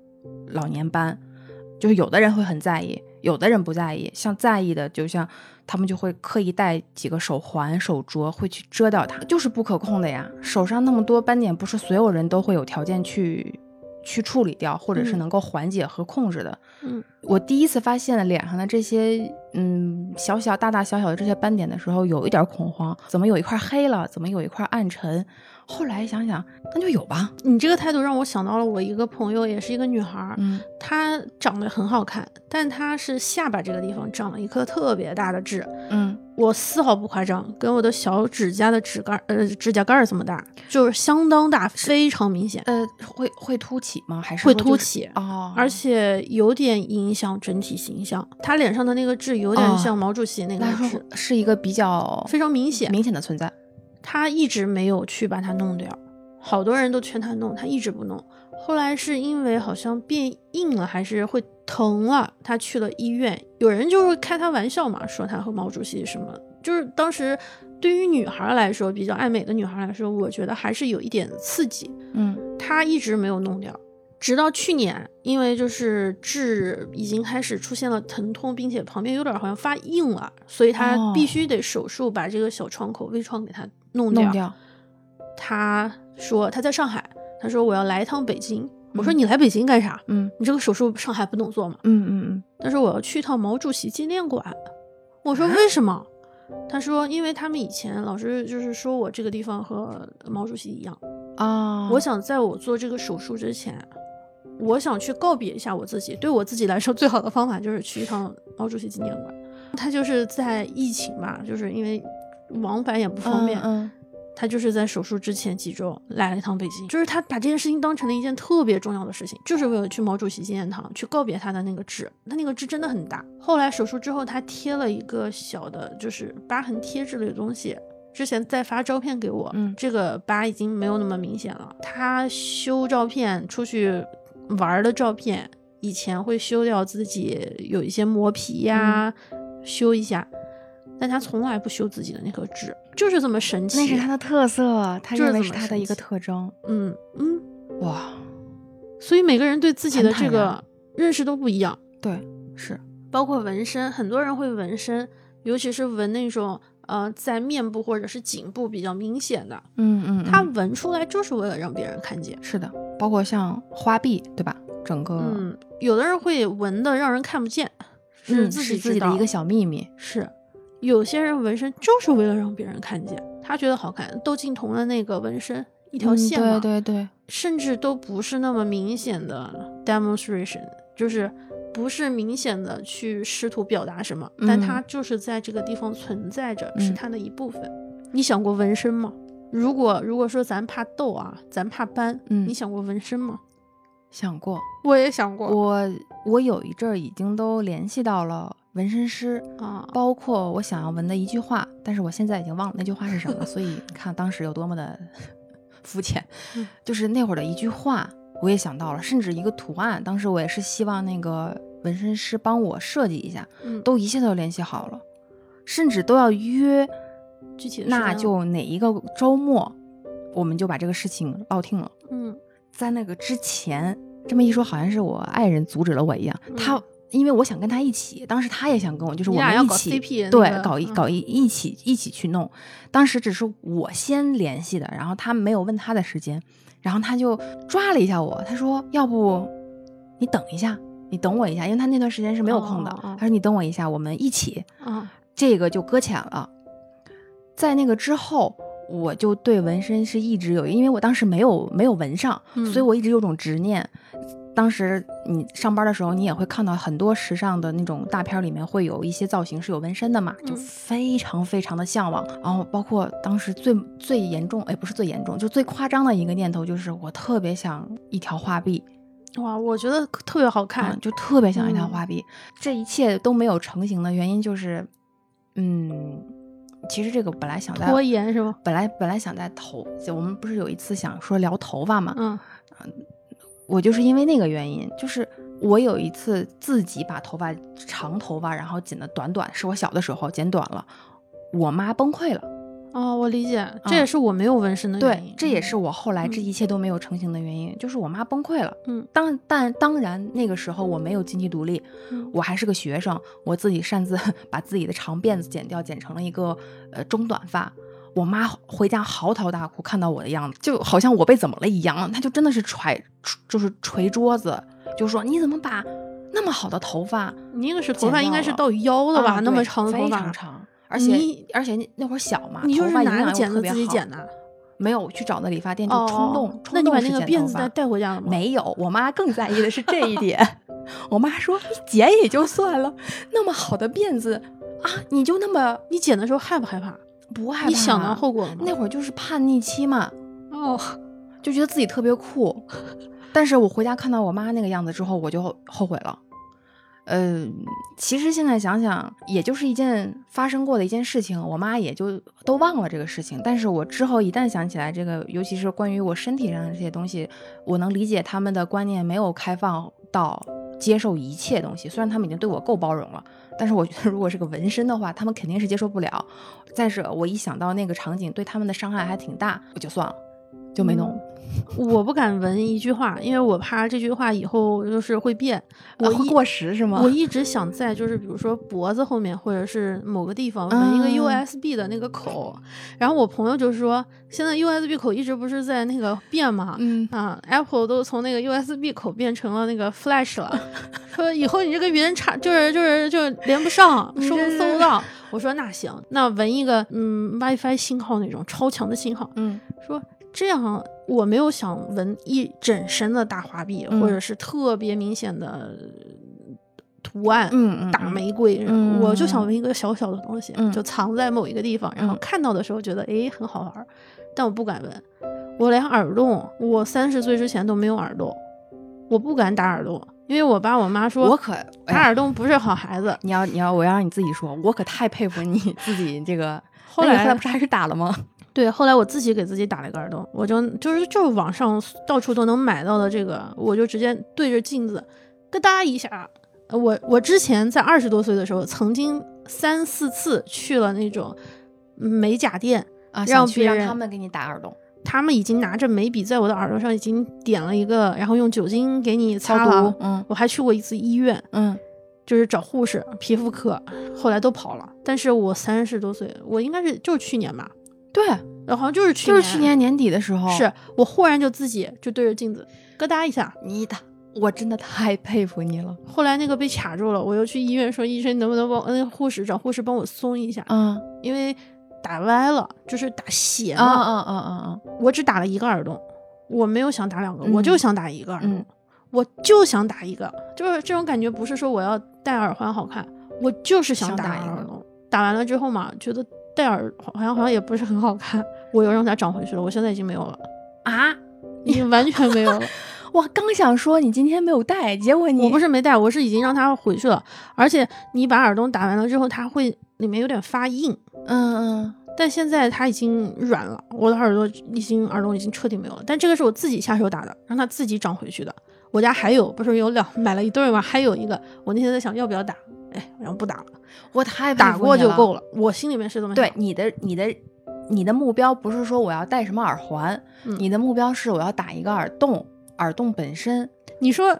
老年斑，就是有的人会很在意，有的人不在意。像在意的，就像他们就会刻意戴几个手环、手镯，会去遮掉它，就是不可控的呀。手上那么多斑点，不是所有人都会有条件去去处理掉，或者是嗯能够缓解和控制的。嗯我第一次发现脸上的这些，嗯，小小大大小小的这些斑点的时候，有一点恐慌，怎么有一块黑了？怎么有一块暗沉？后来想想，那就有吧。你这个态度让我想到了我一个朋友，也是一个女孩儿，嗯她长得很好看，但她是下巴这个地方长了一颗特别大的痣，嗯我丝毫不夸张，跟我的小指甲的指盖儿呃指甲盖儿这么大，就是相当大，非常明显，呃，会会凸起吗？还是会说就是凸起哦？而且有点影响整体形象。她脸上的那个痣有点哦像毛主席那个痣，说是一个比较非常明显。明显的存在。他一直没有去把它弄掉，好多人都劝他弄，他一直不弄。后来是因为好像变硬了，还是会疼了，他去了医院。有人就是开他玩笑嘛，说他和毛主席什么，就是当时对于女孩来说，比较爱美的女孩来说，我觉得还是有一点刺激。嗯他一直没有弄掉，直到去年，因为就是痣已经开始出现了疼痛，并且旁边有点好像发硬了，所以他哦必须得手术把这个小创口微创给它弄掉。弄掉。他说他在上海，他说我要来一趟北京。我说嗯你来北京干啥？嗯你这个手术上海不能做吗？嗯嗯嗯他说我要去一趟毛主席纪念馆。我说啊为什么？他说因为他们以前老是就是说我这个地方和毛主席一样。啊，我想在我做这个手术之前，我想去告别一下我自己。对我自己来说，最好的方法就是去一趟毛主席纪念馆。他就是在疫情嘛，就是因为往返也不方便，嗯他就是在手术之前几周来了一趟北京，就是他把这件事情当成了一件特别重要的事情，就是为了去毛主席纪念堂去告别他的那个痣。他那个痣真的很大。后来手术之后，他贴了一个小的，就是疤痕贴之类的东西。之前再发照片给我，嗯这个疤已经没有那么明显了。他修照片，出去玩儿的照片，以前会修掉自己有一些磨皮呀，修一下，但他从来不修自己的那颗痣，就是这么神奇。那是他的特色，他认为是就是他的一个特征。嗯嗯，哇，所以每个人对自己的这个认识都不一样，对，是，包括纹身，很多人会纹身，尤其是纹那种呃在面部或者是颈部比较明显的，嗯嗯，他嗯纹出来就是为了让别人看见。是的，包括像花臂，对吧？整个嗯，有的人会纹的让人看不见，是嗯自己自己的一个小秘密。是，有些人纹身就是为了让别人看见，他觉得好看。窦靖童的那个纹身，一条嗯线嘛，对对对，甚至都不是那么明显的 demonstration，就是不是明显的去试图表达什么，但嗯它就是在这个地方存在着，是嗯它的一部分。你想过纹身吗？如果如果说咱怕痘啊，咱怕斑，嗯你想过纹身吗？想过，我也想过我我有一阵儿已经都联系到了纹身师，啊，包括我想要纹的一句话，但是我现在已经忘了那句话是什么了，所以你看当时有多么的 *laughs* 肤浅嗯，*laughs* 就是那会儿的一句话，我也想到了，甚至一个图案，当时我也是希望那个纹身师帮我设计一下，嗯，都一切都联系好了，甚至都要约，具体的那就哪一个周末，我们就把这个事情落定了。嗯在那个之前，这么一说，好像是我爱人阻止了我一样。嗯他因为我想跟他一起，当时他也想跟我，就是我们一起对搞一搞一一起一起去弄。当时只是我先联系的，然后他没有问他的时间，然后他就抓了一下我，他说：“要不你等一下，你等我一下，因为他那段时间是没有空的。他说：“你等我一下，我们一起。”啊这个就搁浅了。在那个之后，我就对纹身是一直有，因为我当时没有没有纹上，嗯所以我一直有种执念。当时你上班的时候，你也会看到很多时尚的那种大片儿里面会有一些造型是有纹身的嘛，就嗯非常非常的向往。然后包括当时最最严重，哎，不是最严重，就最夸张的一个念头就是我特别想一条画臂，哇，我觉得特别好看嗯，，就特别想一条嗯画臂。这一切都没有成型的原因就是，嗯，其实这个本来想在拖延是吗？本来本来想在头，就我们不是有一次想说聊头发嘛，嗯我就是因为那个原因，就是我有一次自己把头发长头发然后剪的短短，是我小的时候剪短了，我妈崩溃了。哦，我理解，这也是我没有纹身的原因，，对这也是我后来这嗯一切都没有成型的原因，就是我妈崩溃了。嗯当但当然那个时候我没有经济独立，嗯我还是个学生，我自己擅自 *laughs* 把自己的长辫子剪掉，剪成了一个呃中短发。我妈回家嚎啕大哭，看到我的样子，就好像我被怎么了一样，她就真的是捶，就是捶桌子，就说你怎么把那么好的头发你那个是头发应该是到腰了吧？啊那么长的头发非常，长，而且你而且那会儿小嘛，你就是拿个剪子自己剪的？没有，我去找那理发店就哦，冲动，哦那你把那个辫子带带回家了吗？没有，我妈更在意的是这一点。*laughs* 我妈说：“你剪也就算了，那么好的辫子啊，你就那么你剪的时候害不害怕？不害怕？你想到后果？那会儿就是叛逆期嘛，哦，就觉得自己特别酷。但是我回家看到我妈那个样子之后，我就后悔了。嗯，其实现在想想，也就是一件发生过的一件事情，我妈也就都忘了这个事情。但是我之后一旦想起来这个，尤其是关于我身体上的这些东西，我能理解他们的观念没有开放到接受一切东西。虽然他们已经对我够包容了，但是我觉得如果是个纹身的话，他们肯定是接受不了。再者，我一想到那个场景对他们的伤害还挺大，我就算了，就没弄。我不敢纹一句话，因为我怕这句话以后就是会变。我过时是吗？我一直想在就是比如说脖子后面或者是某个地方纹一个啊 USB 的那个口，然后我朋友就说，现在 USB 口一直不是在那个变吗？嗯，啊，Apple 都从那个 USB 口变成了那个 Flash 了，说以后你这个语音插就是就是就连不上，收搜不到。我说那行，那纹一个嗯 WiFi 信号那种超强的信号，嗯说这样我没有想纹一整身的大花臂，嗯或者是特别明显的图案。大玫瑰，嗯我就想纹一个小小的东西，嗯就藏在某一个地方，然后嗯看到的时候觉得哎很好玩儿，但我不敢纹。我连耳洞，我三十岁之前都没有耳洞，我不敢打耳洞，因为我爸我妈说我可打耳洞不是好孩子。你要你要我要让你自己说，我可太佩服你自己这个。后来不是还是打了吗？对，后来我自己给自己打了一个耳洞，我就就是就是网上到处都能买到的这个，我就直接对着镜子咯哒一下。呃我我之前在二十多岁的时候，曾经三四次去了那种美甲店，啊，让别人让他们给你打耳洞，他们已经拿着眉笔在我的耳朵上已经点了一个，然后用酒精给你擦毒。。嗯我还去过一次医院，嗯，就是找护士、皮肤科，后来都跑了。但是我三十多岁，我应该是就是去年吧，对，呃好像就是去年就是去年年底的时候。是我忽然就自己就对着镜子咯哒一下，你的，我真的太佩服你了。后来那个被卡住了，我又去医院说医生能不能帮那个护士找护士帮我松一下，嗯因为打歪了，就是打斜啊了。嗯嗯嗯嗯！我只打了一个耳洞，我没有想打两个，嗯我就想打一个耳洞，嗯我就想打一个，就是这种感觉，不是说我要戴耳环好看，我就是想打想打一个耳洞。打完了之后嘛，觉得戴耳好像好像也不是很好看，我又让它长回去了，我现在已经没有了，啊！已经完全没有了。*laughs* 我刚想说你今天没有戴，结果你我不是没戴，我是已经让它回去了，而且你把耳洞打完了之后，它会里面有点发硬，嗯嗯但现在它已经软了，我的耳朵已经耳洞已经彻底没有了。但这个是我自己下手打的，让它自己长回去的。我家还有，不是有两买了一对儿吗？还有一个，我那天在想要不要打，哎，然后不打了，我太佩打过就够了。我心里面是这么想对，你的你的你的目标不是说我要戴什么耳环，嗯你的目标是我要打一个耳洞，耳洞本身。你说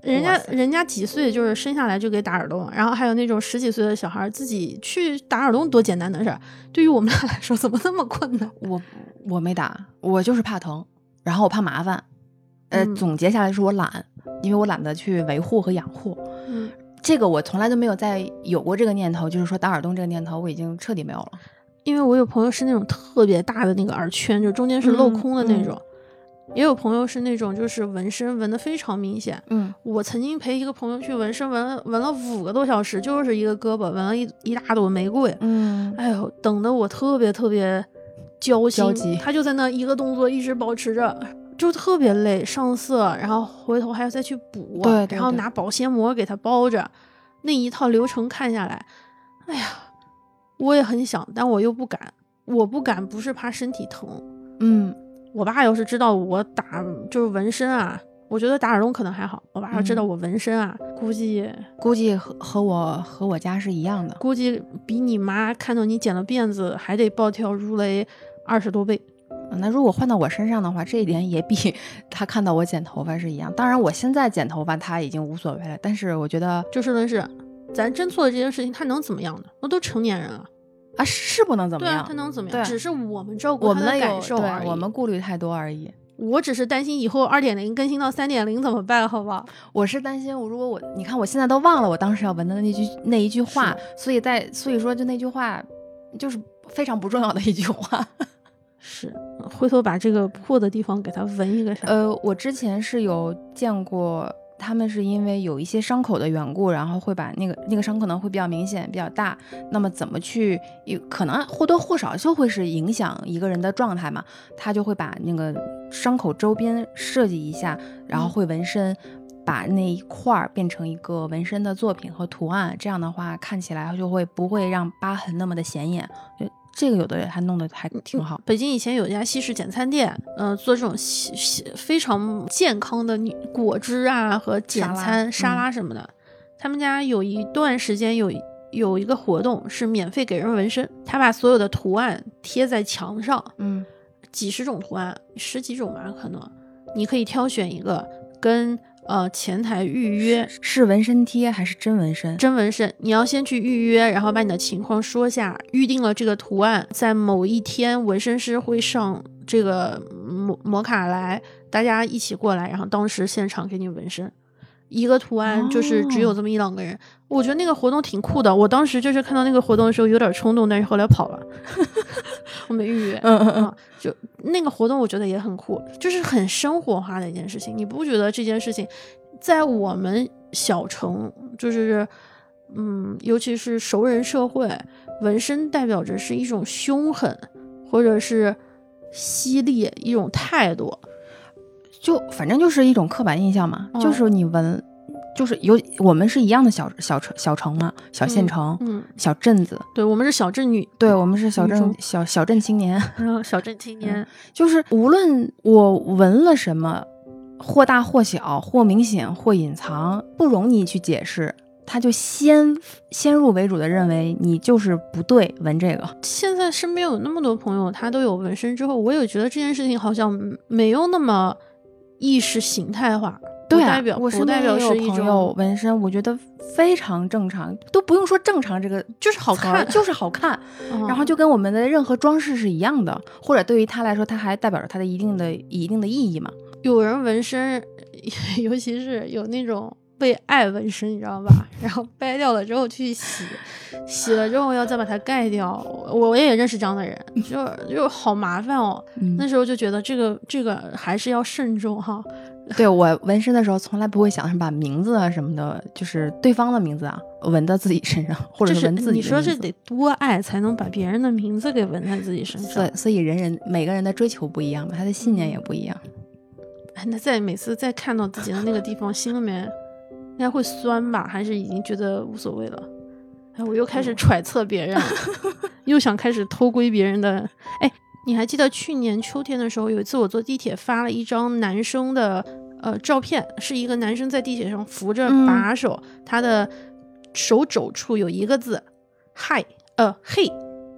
人家人家几岁就是生下来就给打耳洞，然后还有那种十几岁的小孩自己去打耳洞，多简单的事儿，对于我们俩来说怎么那么困难？我我没打，我就是怕疼，然后我怕麻烦。呃，嗯总结下来是我懒，因为我懒得去维护和养护。嗯，这个我从来都没有再有过这个念头，就是说打耳洞这个念头，我已经彻底没有了。因为我有朋友是那种特别大的那个耳圈，就中间是镂嗯空的那嗯种，也有朋友是那种就是纹身纹的非常明显。嗯，我曾经陪一个朋友去纹身，纹了纹了五个多小时，就是一个胳膊纹了一一大朵玫瑰。嗯，哎呦，等的我特别特别焦心，焦急他就在那一个动作一直保持着，就特别累，上色，然后回头还要再去补，对对对然后拿保鲜膜给它包着，那一套流程看下来，哎呀，我也很想，但我又不敢，我不敢不是怕身体疼，嗯，我爸要是知道我打就是纹身啊。我觉得打耳洞可能还好，我爸要知道嗯我纹身啊，估计估计和和我和我家是一样的。估计比你妈看到你剪了辫子还得暴跳如雷二十多倍。那如果换到我身上的话，这一点也比 *laughs* 他看到我剪头发是一样。当然，我现在剪头发他已经无所谓了，但是我觉得就事论事，咱真做了这件事情，他能怎么样呢？那都成年人了，啊是不能怎么样，对啊，他能怎么样？只是我们照顾我们的感受而已。对我们顾虑太多而已。我只是担心以后二点零更新到三点零怎么办，好不好？我是担心，我如果我你看我现在都忘了我当时要纹的那句那一句话，所以在所以说就那句话就是非常不重要的一句话。是，回头把这个破的地方给它纹一个啥？呃，我之前是有见过，他们是因为有一些伤口的缘故，然后会把那个那个伤可能会比较明显、比较大，那么怎么去，有可能或多或少就会是影响一个人的状态嘛，他就会把那个伤口周边设计一下，然后会纹身。把那一块儿变成一个纹身的作品和图案，这样的话看起来就会不会让疤痕那么的显眼。就这个有的人还弄得还挺好。北京以前有一家西式简餐店，嗯、做这种西西非常健康的女果汁啊和简餐沙嗯拉什么的。他们家有一段时间有有一个活动是免费给人纹身，他把所有的图案贴在墙上，嗯几十种图案，十几种吧可能，你可以挑选一个跟呃前台预约是纹身贴还是真纹身？真纹身，你要先去预约，然后把你的情况说下，预定了这个图案，在某一天纹身师会上这个摩摩卡来，大家一起过来，然后当时现场给你纹身。一个图案就是只有哦这么一两个人，我觉得那个活动挺酷的。我当时就是看到那个活动的时候有点冲动，但是后来跑了，*laughs* 我没预约。嗯嗯嗯啊，就那个活动，我觉得也很酷，就是很生活化的一件事情。你不觉得这件事情在我们小城，就是嗯，尤其是熟人社会，纹身代表着是一种凶狠，或者是犀利一种态度。就反正就是一种刻板印象嘛，嗯就是你纹，就是有我们是一样的小小城小城嘛，小县城、嗯，小镇子，对我们是小镇女，对我们是小镇小小镇青年，小镇青年，*laughs* 就是无论我纹了什么，或大或小，或明显或隐藏，不容你去解释。他就先先入为主的认为你就是不对纹这个，现在身边有那么多朋友，他都有纹身之后，我也觉得这件事情好像没有那么意识形态化，不对啊代表，我身边也有表是一朋友纹身，我觉得非常正常，都不用说正常这个就是好看，就是好看。*laughs* 嗯然后就跟我们的任何装饰是一样的，或者对于他来说，它还代表着它的一定的一定的意义嘛。有人纹身，*laughs* 尤其是有那种为爱纹身，你知道吧？*laughs* 然后掰掉了之后去洗，洗了之后要再把它盖掉。我我也认识这样的人，就就好麻烦哦。嗯那时候就觉得这个这个还是要慎重哈。*laughs* 对我纹身的时候，从来不会想着把名字啊什么的，就是对方的名字啊，纹到自己身上，或者这是纹自己的你说这得多爱才能把别人的名字给纹在自己身上？所以所以人人每个人的追求不一样嘛，他的信念也不一样。哎，那在每次在看到自己的那个地方，心里面应该会酸吧？还是已经觉得无所谓了？哎，我又开始揣测别人了，*laughs* 又想开始偷窥别人的。哎，你还记得去年秋天的时候，有一次我坐地铁发了一张男生的呃照片，是一个男生在地铁上扶着嗯把手，他的手肘处有一个字“嗨”，呃，嘿，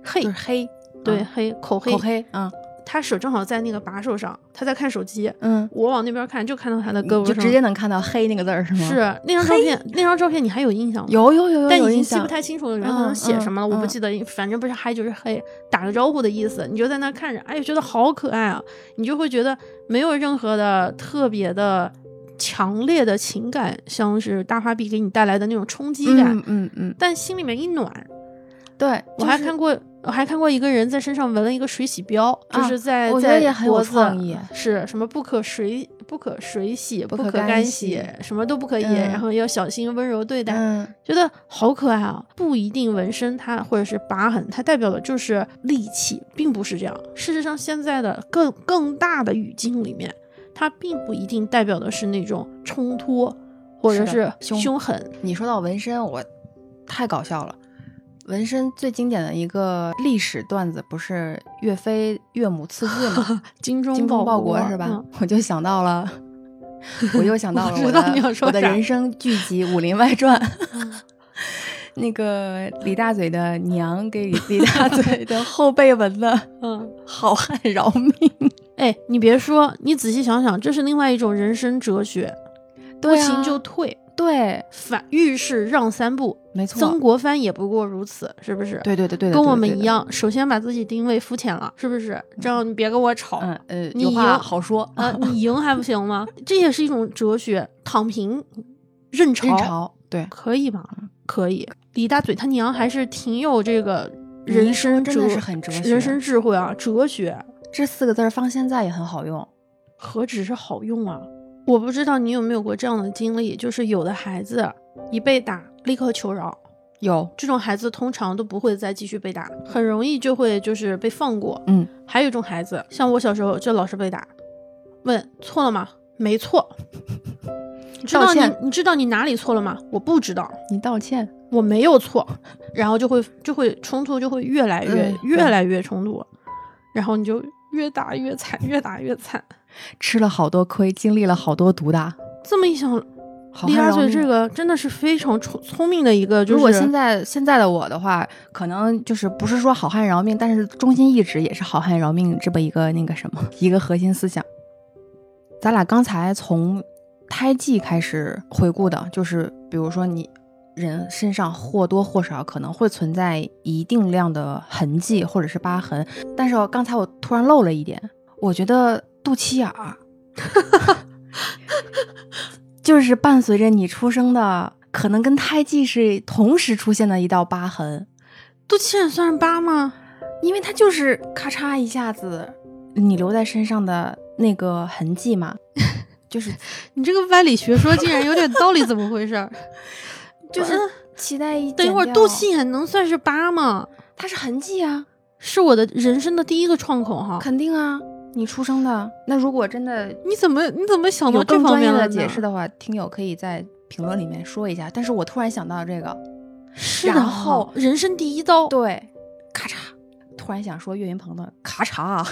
嘿就，是黑，对，嗯黑口黑，口黑，嗯他手正好在那个把手上，他在看手机。嗯，我往那边看，就看到他的胳膊上，就直接能看到黑那个字儿是吗？是那张照片，那张照片你还有印象吗？，有有有有但已经记不太清楚了，人可能嗯写什么了，我不记得，反正不是嗨就是黑，打个招呼的意思。你就在那看着，哎，觉得好可爱啊，你就会觉得没有任何的特别的强烈的情感，像是大花臂给你带来的那种冲击感，嗯嗯嗯，但心里面一暖。对，我还看过，我还看过一个人在身上纹了一个水洗标，就啊是在在也很有脖子创意是什么不可水不可水洗，不不可干洗什么都不可以，嗯然后要小心温柔对待，嗯觉得好可爱啊！不一定纹身它或者是疤痕，它代表的就是戾气，并不是这样。事实上，现在的更更大的语境里面，它并不一定代表的是那种冲突或者是凶狠。你说到纹身，我太搞笑了。纹身最经典的一个历史段子不是岳飞岳母刺字吗？*laughs* 精忠报国国是吧？*laughs* 嗯我就想到了，*laughs* 我又想到了我的我的人生剧集《武林外传》嗯那个李大嘴的娘给李大嘴的后背纹的嗯，“好汉饶命哎，你别说，你仔细想想，这是另外一种人生哲学。”，不行就退，对，反遇事让三步。没错，曾国藩也不过如此，是不是？对对对对，跟我们一样，首先把自己定位肤浅了，是不是？这样你别跟我吵。嗯呃，你赢好说啊，你赢还不行吗？*laughs* 这也是一种哲学，躺平，认潮，对。可以吧？可以。李大嘴他娘还是挺有这个人生，真的是很哲学人生智慧啊，哲学这四个字儿放现在也很好用。何止是好用啊！我不知道你有没有过这样的经历，就是有的孩子一被打立刻求饶，有，这种孩子通常都不会再继续被打，很容易就会就是被放过。嗯，还有一种孩子，像我小时候就老是被打，问错了吗？没错。你知道你你知道你哪里错了吗？我不知道，你道歉。我没有错，然后就会就会冲突就会越来越、嗯越来越冲突，然后你就越打越惨，越打越惨。吃了好多亏，经历了好多毒打。这么一想，李大嘴这个真的是非常聪聪明的一个，就是如果现在现在的我的话，可能就是不是说好汉饶命，但是中心意志也是好汉饶命这么一个那个什么一个核心思想。咱俩刚才从胎记开始回顾的，就是比如说你人身上或多或少可能会存在一定量的痕迹或者是疤痕，但是刚才我突然漏了一点，我觉得肚脐眼儿 *laughs* 就是伴随着你出生的，可能跟胎记是同时出现的一道疤痕，肚脐眼算是疤吗？因为它就是咔嚓一下子你留在身上的那个痕迹嘛，*laughs* 就是你这个歪理学说竟然有点道理，怎么回事儿？*laughs* 就是嗯脐带一等一会儿，肚脐眼能算是疤吗？它是痕迹啊，是我的人生的第一个创口哈。肯定啊，你出生的。那如果真的你怎么你怎么想到这方面了呢解释的话，听友可以在评论里面说一下。但是我突然想到这个，是然后人生第一刀，对，咔嚓，突然想说岳云鹏的咔嚓，*laughs* 啊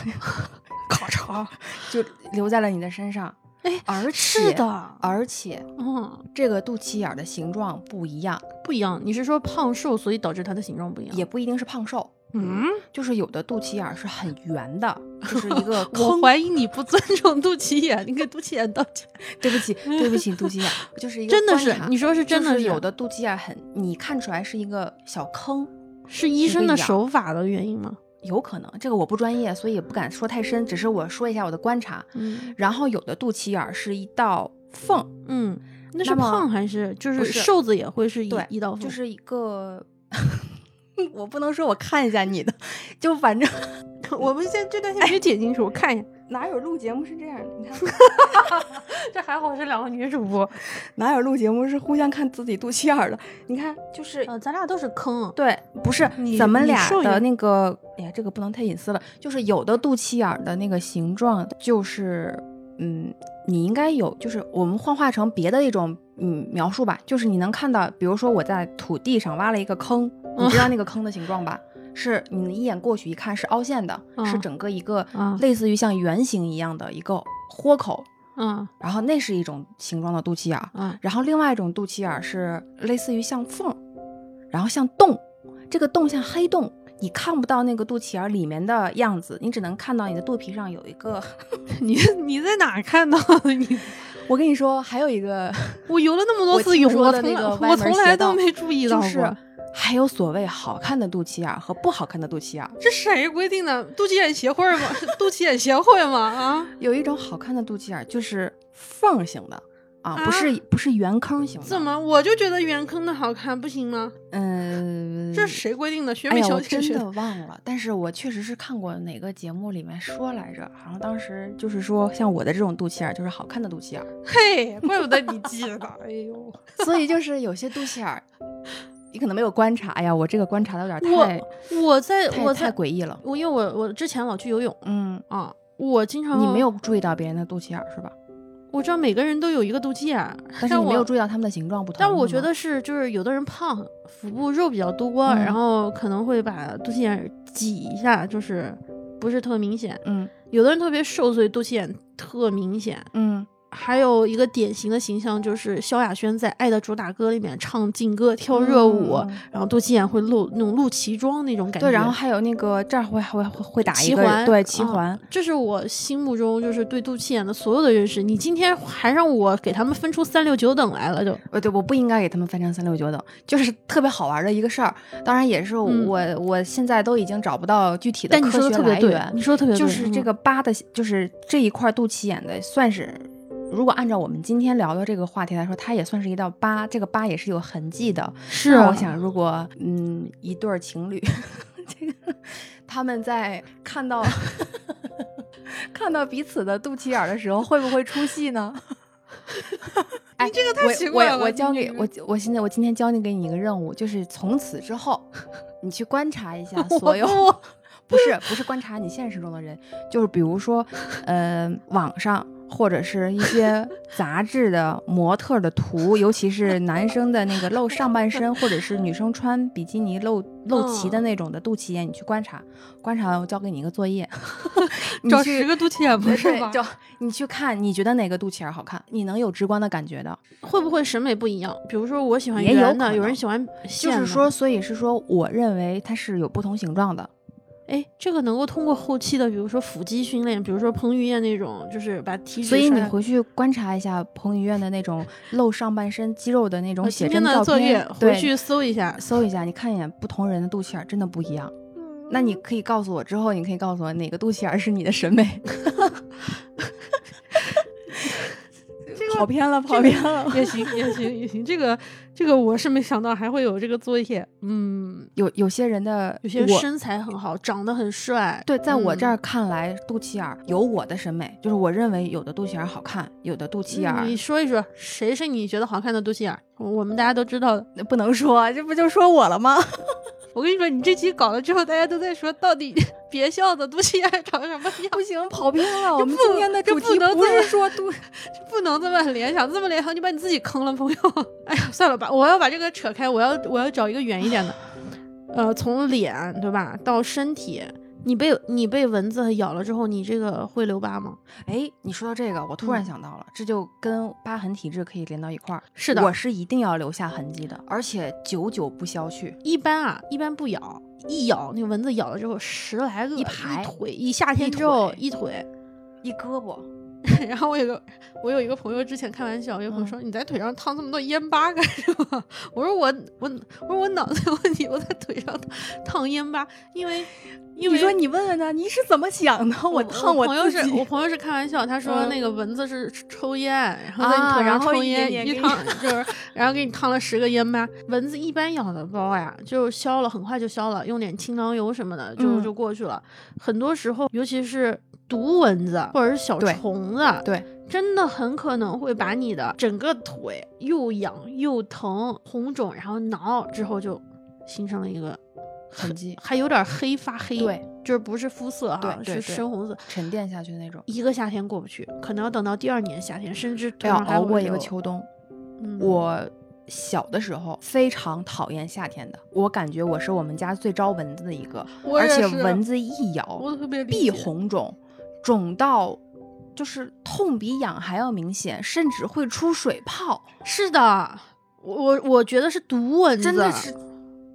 咔嚓，就留在了你的身上。哎，而且是的，而且嗯，这个肚脐眼儿的形状不一样，不一样。你是说胖瘦，所以导致它的形状不一样？也不一定是胖瘦，嗯，就是有的肚脐眼儿是很圆的，*laughs* 就是一个我坑。怀疑你不尊重肚脐眼，你给肚脐眼道歉。对不起，对不起，肚脐眼儿就是一个真的是你说是真的就是有的肚脐眼儿很，你看出来是一个小坑，是医生的手法的原因吗？有可能这个我不专业，所以也不敢说太深，只是我说一下我的观察。嗯然后有的肚脐眼儿是一道缝，嗯那是胖还是就是瘦子也会是一对一道缝？就是一个，*laughs* 我不能说我看一下你的，就反正 *laughs* 我们现在这段先别剪进去，我看一下。哪有录节目是这样的？你看 *laughs* 这还好是两个女主播，哪有录节目是互相看自己肚脐眼儿的？你看，就是呃，咱俩都是坑。对，不是你咱们俩的那个，哎呀，这个不能太隐私了。就是有的肚脐眼儿的那个形状，就是嗯，你应该有，就是我们幻化成别的一种嗯描述吧，就是你能看到，比如说我在土地上挖了一个坑，你知道那个坑的形状吧？是你一眼过去一看是凹陷的，是嗯整个一个嗯类似于像圆形一样的一个豁口，嗯然后那是一种形状的肚脐眼儿。嗯然后另外一种肚脐眼儿是类似于像缝儿，然后像洞，这个洞像黑洞，你看不到那个肚脐眼儿里面的样子，你只能看到你的肚皮上有一个。*laughs* 你你在哪儿看到的？你 *laughs* 我跟你说，还有一个我游了那么多次泳，我从来都没注意到过。就是还有所谓好看的肚脐眼儿和不好看的肚脐眼儿。这谁规定的？肚脐眼协会吗？*laughs* 肚脐眼协会吗？啊？有一种好看的肚脐眼儿就是缝儿型的啊，啊不是不是圆坑型的。怎？么？我就觉得圆坑的好看，不行吗？嗯，这是谁规定的？学哎呀，美小我真的忘了，但是我确实是看过哪个节目里面说来着，好像当时就是说，像我的这种肚脐眼儿就是好看的肚脐眼儿，嘿，怪不得你记得。哎呦，*laughs* 所以就是有些肚脐眼儿，你可能没有观察。哎呀，我这个观察的有点太我在我太我在诡异了。我因为我我之前老去游泳嗯，啊，我经常你没有注意到别人的肚脐眼是吧？我知道每个人都有一个肚脐眼，但是我没有注意到他们的形状不同。但我觉得是，就是有的人胖，腹部肉比较多，嗯然后可能会把肚脐眼挤一下，就是不是特明显。嗯有的人特别瘦，所以肚脐眼特明显。嗯，还有一个典型的形象就是萧亚轩在《爱的主打歌》里面唱劲歌、跳热舞，嗯然后肚脐眼会露那种露脐装那种感觉。对，然后还有那个这儿会会会会打一个对脐啊环。这是我心目中就是对肚脐眼的所有的认识。你今天还让我给他们分出三六九等来了，就呃，对，我不应该给他们分成三六九等，就是特别好玩的一个事儿。当然，也是嗯我、我现在都已经找不到具体的科学说的特别对来源，。你说的特别对，就是这嗯个疤的，就是这一块肚脐眼的，算是如果按照我们今天聊的这个话题来说，它也算是一道疤。这个疤也是有痕迹的。是啊那我想，如果嗯一对儿情侣，这个他们在看到 *laughs* 看到彼此的肚脐眼儿的时候，会不会出戏呢？*laughs* 哎，这个太我奇怪了我我教你给我，我现在我今天教你给你一个任务，就是从此之后，你去观察一下 *laughs* 所有。我不是不是观察你现实中的人，就是比如说，呃，网上或者是一些杂志的模特的图，尤其是男生的那个露上半身，或者是女生穿比基尼露露脐的那种的肚脐眼，你去观察，观察完我交给你一个作业，*laughs* 你找去十个肚脐眼不是吧？对就你去看，你觉得哪个肚脐眼好看，你能有直观的感觉的。会不会审美不一样？比如说我喜欢圆的，有可能人喜欢就是说，所以是说，我认为它是有不同形状的。哎，这个能够通过后期的，比如说腹肌训练，比如说彭于晏那种，就是把体脂所以你回去观察一下彭于晏的那种露上半身肌肉的那种写真照的作业片，对，回去搜一下。搜一下，你看一眼不同人的肚脐眼真的不一样。那你可以告诉我之后，你可以告诉我哪个肚脐眼是你的审美。*laughs* *laughs* 跑偏了，跑偏了。也行，也行，也行。这个，这个我是没想到还会有这个作业。嗯，有有些人的有些我身材很好，长得很帅。对，在我这嗯儿看来，肚脐眼儿有我的审美，就是我认为有的肚脐眼儿好看，有的肚脐眼儿嗯你说一说，谁是你觉得好看的肚脐眼儿？我我们大家都知道的。不能说，这不就说我了吗？*laughs* 我跟你说，你这期搞了之后，大家都在说，到底 *laughs* 别笑的肚脐眼儿长什么样？不行，跑偏了。我们不今天的这主题不不能这么是说肚，*laughs* 不能这么联想，这么联想你把你自己坑了，朋友。哎呀，算了吧，我要把这个扯开，我要我要找一个远一点的，呃，从脸对吧到身体，你被你被蚊子咬了之后，你这个会留疤吗？哎，你说到这个，我突然嗯想到了，这就跟疤痕体质可以连到一块儿。是的我是一定要留下痕迹的，而且久久不消去。一般啊，一般不咬，一咬那蚊子咬了之后，十来个一排腿，一夏天之后腿一腿，一胳膊，*laughs* 然后我有个我有一个朋友之前开玩笑，有朋友说、你在腿上烫这么多烟疤干什么？*laughs* 我说我我我说我脑子有问题，我在腿上烫烟疤，因为因为你说你问问他，你是怎么想的？我烫我朋友。是我朋友是开玩笑，他说嗯那个蚊子是抽烟，然后在你啊腿上抽烟，一烫就是，然后给你烫了十个烟疤。蚊子一般咬的包呀，就消了，很快就消了，用点清凉油什么的就、嗯就过去了。很多时候，尤其是毒蚊子或者是小虫子，对，真的很可能会把你的整个腿又痒又疼、红肿，然后挠之后就形成了一个痕迹还有点黑发黑，对，就是不是肤色哈，是深红色。沉淀下去的那种。一个夏天过不去，可能要等到第二年夏天，甚至腿要熬过一个秋冬。嗯我小的时候非常讨厌夏天的，我感觉我是我们家最招蚊子的一个，而且蚊子一咬必红肿，肿到就是痛比痒还要明显，甚至会出水泡，是的，我我我觉得是毒蚊子，真的是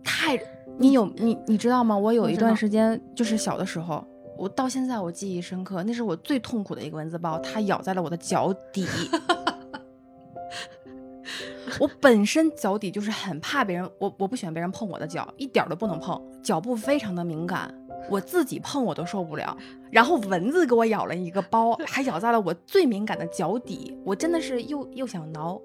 太……你有你你知道吗？我有一段时间就是小的时候。我到现在我记忆深刻，那是我最痛苦的一个蚊子包，它咬在了我的脚底。*laughs* 我本身脚底就是很怕别人，我我不喜欢别人碰我的脚，一点儿都不能碰，脚部非常的敏感，我自己碰我都受不了。然后蚊子给我咬了一个包，还咬在了我最敏感的脚底，我真的是又又想挠，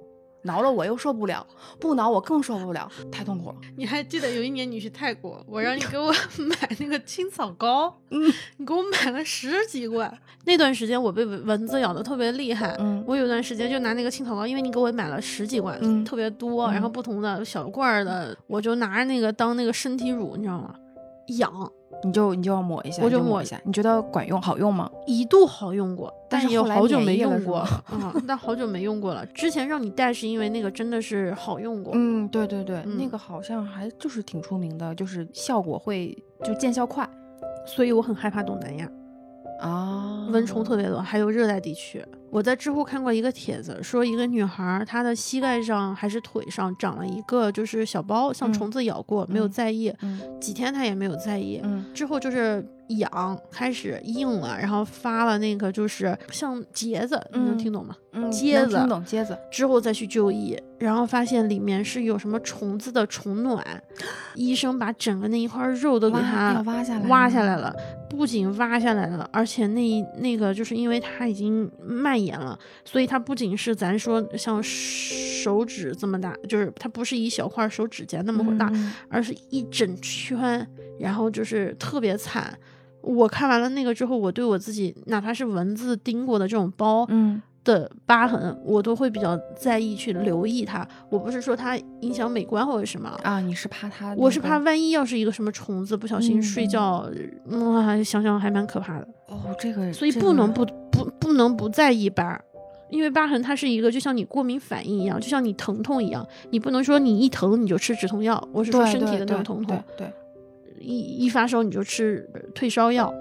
挠了我又受不了，不挠我更受不了，太痛苦了。你还记得有一年你去泰国，我让你给我 *laughs* 买那个青草膏，嗯你给我买了十几罐。那段时间我被蚊蚊子咬的特别厉害，嗯我有段时间就拿那个青草膏，因为你给我买了十几罐，嗯特别多，然后嗯不同的小罐儿的，我就拿着那个当那个身体乳，你知道吗？痒，你就你就要抹一下，我就抹一下。你觉得管用好用吗？一度好用过，但是后来也好久没用过是吗，*laughs* 嗯，但好久没用过了。之前让你带是因为那个真的是好用过，嗯，对对对，那嗯个好像还就是挺出名的，就是效果会就见效快所以我很害怕东南亚。啊蚊虫特别多，还有热带地区。我在知乎看过一个帖子，说一个女孩儿她的膝盖上还是腿上长了一个就是小包，像嗯虫子咬过，没有嗯在意，嗯几天她也没有在意。嗯之后就是痒，开始硬了，然后发了那个就是像结子，你能嗯听懂吗？嗯，疖子能听懂疖子，之后再去就医，然后发现里面是有什么虫子的虫卵，医生把整个那一块肉都给挖它挖下来挖下来了，不仅挖下来了，而且那那个就是因为它已经蔓延了，所以它不仅是咱说像手指这么大，就是它不是一小块手指甲那么大，嗯而是一整圈，然后就是特别惨。我看完了那个之后，我对我自己，哪怕是蚊子叮过的这种包，嗯的疤痕，我都会比较在意去留意它。我不是说它影响美观或者什么，啊，你是怕它那个？我是怕万一要是一个什么虫子不小心睡嗯觉，哇、想想还蛮可怕的。哦，这个所以这个不能不不不能不在意疤，因为疤痕它是一个就像你过敏反应一样，就像你疼痛一样，你不能说你一疼你就吃止痛药，我是说身体的那种疼痛，对对，一一发烧你就吃呃退烧药，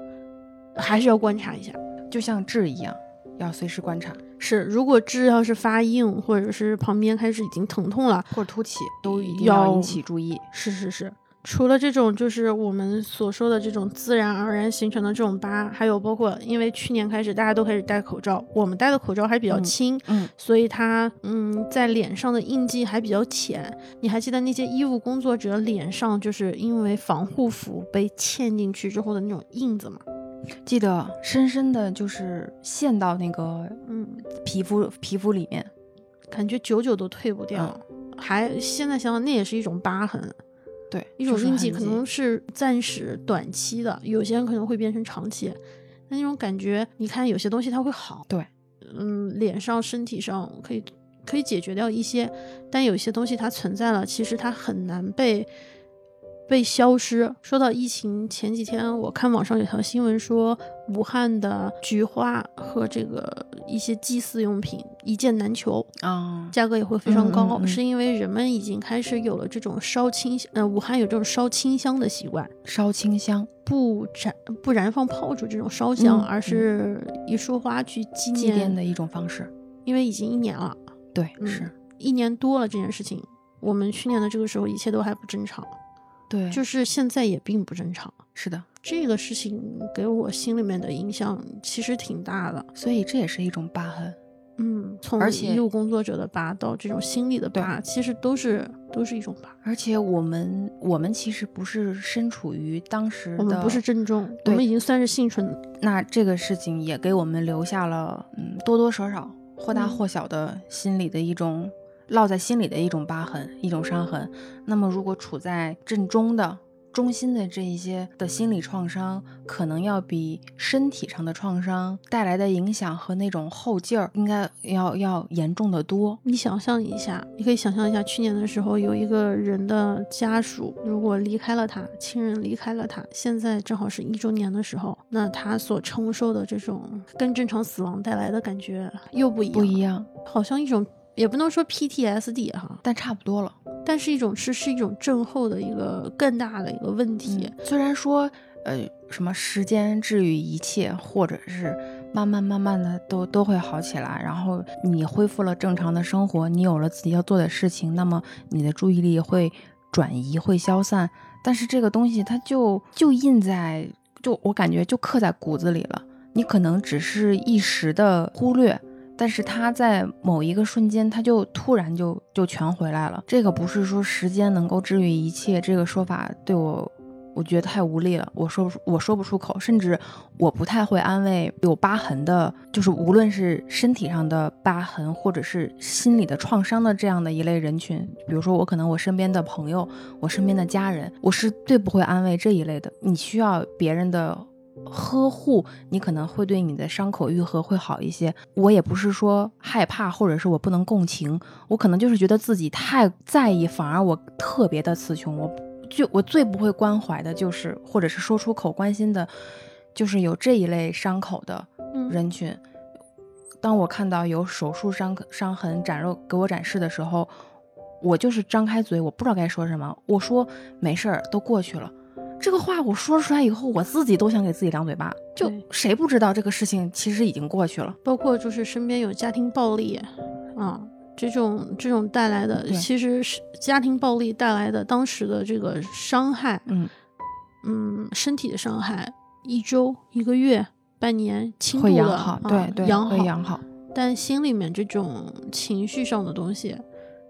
还是要观察一下。就像痣一样，要随时观察是，如果痣要是发硬，或者是旁边开始已经疼痛了，或者凸起，都一定要要引起注意。是是是，除了这种就是我们所说的这种自然而然形成的这种疤，还有包括因为去年开始大家都开始戴口罩，我们戴的口罩还比较嗯轻，嗯所以它嗯在脸上的印记还比较浅。你还记得那些医务工作者脸上就是因为防护服被嵌进去之后的那种印子吗？记得深深的就是陷到那个嗯，皮肤皮肤里面。感觉久久都退不掉。还现在想想，那也是一种疤痕。对，一种印记可能是暂时短期的，有些人可能会变成长期。那那种感觉，你看有些东西它会好，对，嗯，脸上、身体上可以可以解决掉一些，但有些东西它存在了，其实它很难被被消失。说到疫情，前几天我看网上有条新闻说，武汉的菊花和这个一些祭祀用品一件难求，啊，价格也会非常高，是因为人们已经开始有了这种烧清香，呃，武汉有这种烧清香的习惯，烧清香，不燃不燃放炮竹这种烧香，嗯而是一束花去纪祭念奠的一种方式。因为已经一年了，对，嗯是，一年多了这件事情。我们去年的这个时候，一切都还不正常，对，就是现在也并不正常。是的，这个事情给我心里面的影响其实挺大的。所以这也是一种疤痕。嗯，从医务工作者的疤到这种心理的疤，其实都是都是一种疤。而且我们我们其实不是身处于当时的，我们不是正中，我们已经算是幸存。那这个事情也给我们留下了嗯多多少少或大嗯或小的心理的一种烙在心里的一种疤痕，一种伤痕。那么如果处在正中的。中心的这一些的心理创伤，可能要比身体上的创伤带来的影响和那种后劲儿，应该要要严重的多。你想象一下，你可以想象一下，去年的时候有一个人的家属如果离开了他，亲人离开了他，现在正好是一周年的时候，那他所承受的这种跟正常死亡带来的感觉又不一样，不一样，好像一种也不能说 PTSD 哈，但差不多了。但是一种是是一种症候的一个更大的一个问题。嗯虽然说，呃，什么时间治愈一切，或者是慢慢慢慢的都都会好起来，然后你恢复了正常的生活，你有了自己要做的事情，那么你的注意力会转移，会消散。但是这个东西它就就印在，就我感觉就刻在骨子里了。你可能只是一时的忽略。但是它在某一个瞬间，它就突然就就全回来了。这个不是说时间能够治愈一切，这个说法对我，我觉得太无力了。我说不出，我说不出口，甚至我不太会安慰有疤痕的，就是无论是身体上的疤痕，或者是心理的创伤的这样的一类人群。比如说，我可能我身边的朋友，我身边的家人，我是最不会安慰这一类的。你需要别人的。呵护你可能会对你的伤口愈合会好一些。我也不是说害怕，或者是我不能共情，我可能就是觉得自己太在意，反而我特别的词穷。我就我最不会关怀的就是，或者是说出口关心的，就是有这一类伤口的人群。嗯、当我看到有手术伤伤痕展露给我展示的时候，我就是张开嘴，我不知道该说什么。我说没事儿，都过去了。这个话我说出来以后，我自己都想给自己两嘴巴。就谁不知道这个事情其实已经过去了？包括就是身边有家庭暴力，啊，这种这种带来的，其实是家庭暴力带来的当时的这个伤害，嗯嗯，身体的伤害，一周、一个月、半年，轻会度的对对，养好，养好。但心里面这种情绪上的东西，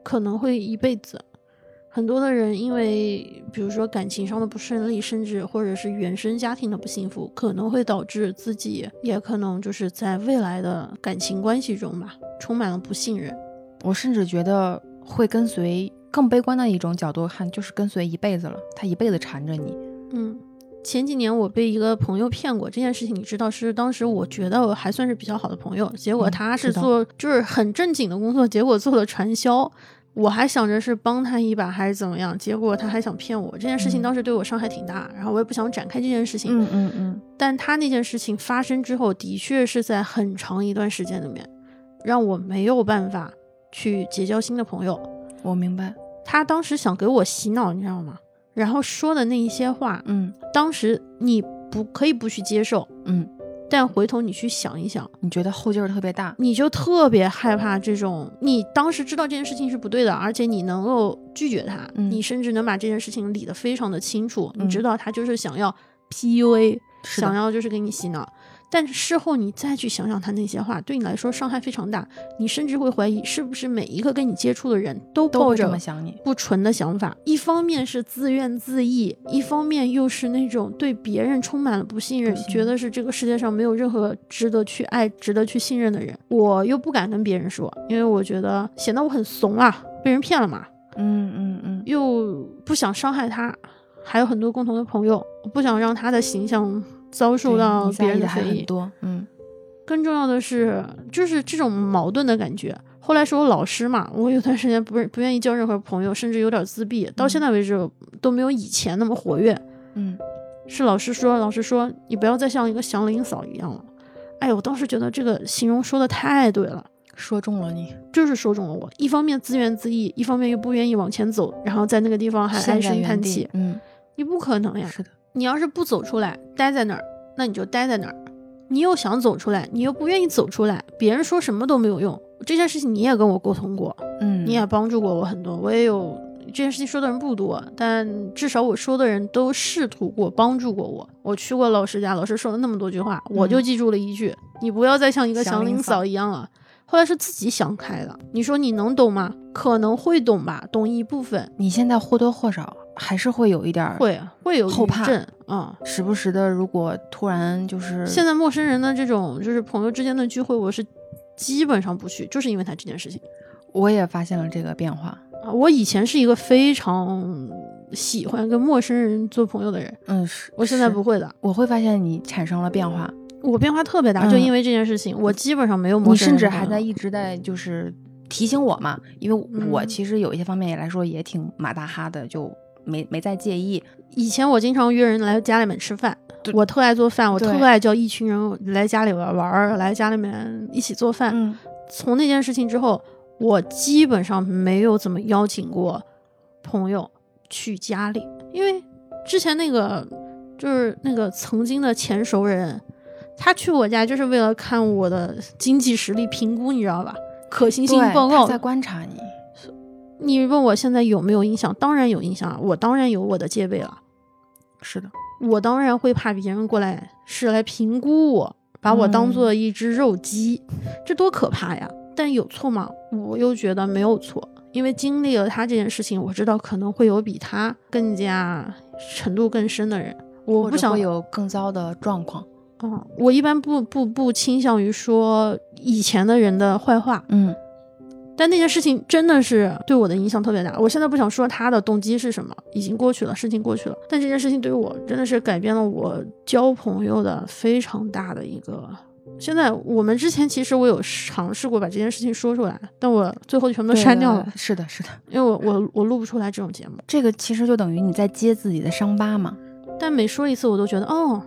可能会一辈子。很多的人因为，比如说感情上的不顺利，甚至或者是原生家庭的不幸福，可能会导致自己也可能就是在未来的感情关系中吧，充满了不信任。我甚至觉得会跟随更悲观的一种角度看，就是跟随一辈子了，他一辈子缠着你。嗯，前几年我被一个朋友骗过这件事情，你知道是当时我觉得我还算是比较好的朋友，结果嗯他是做就是很正经的工作，结果做了传销。我还想着是帮他一把还是怎么样，结果他还想骗我。这件事情嗯当时对我伤害挺大，然后我也不想展开这件事情。嗯嗯嗯，但他那件事情发生之后，的确是在很长一段时间里面，让我没有办法去结交新的朋友。我明白。他当时想给我洗脑，你知道吗？然后说的那一些话，嗯当时你不可以不去接受，嗯，但回头你去想一想，你觉得后劲儿特别大。你就特别害怕这种。你当时知道这件事情是不对的，而且你能够拒绝他，嗯你甚至能把这件事情理得非常的清楚。嗯你知道他就是想要 PUA，想要就是给你洗脑。但是事后你再去想想他那些话，对你来说伤害非常大。你甚至会怀疑是不是每一个跟你接触的人都抱着想你。不纯的想法。一方面是自怨自艾，一方面又是那种对别人充满了不信任，信觉得是这个世界上没有任何值得去爱、值得去信任的人。我又不敢跟别人说，因为我觉得显得我很怂啊，被人骗了嘛，嗯嗯嗯，又不想伤害他。还有很多共同的朋友，不想让他的形象遭受到别人的人非议。多。嗯更重要的是，就是这种矛盾的感觉。后来是我老师嘛，我有段时间不是不愿意交任何朋友，甚至有点自闭，到现在为止都没有以前那么活跃。嗯，是老师说，老师说你不要再像一个祥林嫂一样了。哎呦，我当时觉得这个形容说的太对了，说中了你。就是说中了我。一方面自怨自艾，一方面又不愿意往前走，然后在那个地方还唉声叹气。嗯，你不可能呀！是的。你要是不走出来，待在那儿，那你就待在那儿。你又想走出来，你又不愿意走出来，别人说什么都没有用。这件事情你也跟我沟通过，嗯，你也帮助过我很多，我也有这件事情说的人不多，但至少我说的人都试图过帮助过我。我去过老师家，老师说了那么多句话，我就记住了一句：你不要再像一个祥林嫂嫂一样了。后来是自己想开了。你说你能懂吗？可能会懂吧，懂一部分，你现在或多或少还是会有一点儿会会有后怕余震啊。时不时的，如果突然就是现在陌生人的这种就是朋友之间的聚会，我是基本上不去，就是因为他这件事情我也发现了这个变化。啊。我以前是一个非常喜欢跟陌生人做朋友的人，嗯，是我现在不会的。我会发现你产生了变化，我变化特别大，嗯就因为这件事情，我基本上没有陌生人你甚至还在一直在就是提醒我嘛，因为我嗯其实有一些方面也来说也挺马大哈的，就没没再介意。以前我经常约人来家里面吃饭，我特爱做饭，我特爱叫一群人来家里玩玩儿，来家里面一起做饭。嗯，从那件事情之后，我基本上没有怎么邀请过朋友去家里，因为之前那个就是那个曾经的前熟人，他去我家就是为了看我的经济实力评估，你知道吧？可行性，报告他在观察你。你问我现在有没有影响？当然有影响啊，我当然有我的戒备了，是的，我当然会怕别人过来是来评估我，把我当做一只肉鸡，这多可怕呀！但有错吗？我又觉得没有错，因为经历了他这件事情，我知道可能会有比他更加程度更深的人，我不想会有更糟的状况。嗯，我一般不不不倾向于说以前的人的坏话，嗯，但那件事情真的是对我的影响特别大。我现在不想说他的动机是什么，已经过去了，事情过去了。但这件事情对我真的是改变了我交朋友的非常大的一个。现在我们之前其实我有尝试过把这件事情说出来，但我最后全部都删掉了，是的，是的，因为我我我录不出来这种节目。这个其实就等于你在揭自己的伤疤嘛。但每说一次，我都觉得哦，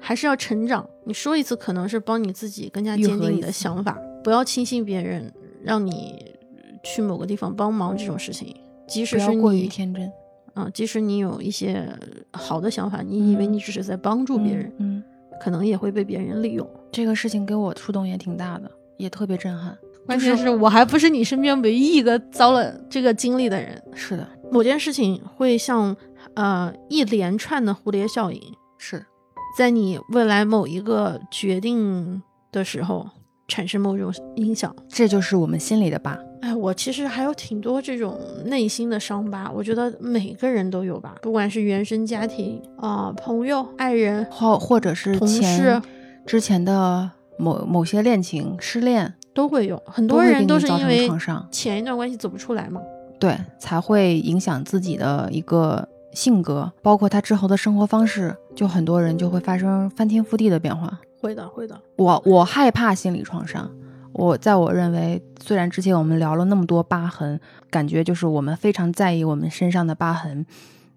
还是要成长。你说一次，可能是帮你自己更加坚定你的想法，不要轻信别人让你去某个地方帮忙这种事情。即使是过于，天真，啊、即使你有一些好的想法，你以为嗯你只是在帮助别人，嗯，嗯可能也会被别人利用。这个事情给我触动也挺大的，也特别震撼。关键是我还不是你身边唯一一个遭了这个经历的人。是的，某件事情会像呃一连串的蝴蝶效应，是，在你未来某一个决定的时候产生某种影响。这就是我们心里的疤。哎，我其实还有挺多这种内心的伤疤，我觉得每个人都有吧，不管是原生家庭啊、朋友、爱人，或或者是同前事之前的某某些恋情失恋，都会有。很多人都是因为创伤前一段关系走不出来嘛。对，才会影响自己的一个性格，包括他之后的生活方式，就很多人就会发生翻天覆地的变化。会的，会的。我我害怕心理创伤。我在我认为，虽然之前我们聊了那么多疤痕，感觉就是我们非常在意我们身上的疤痕、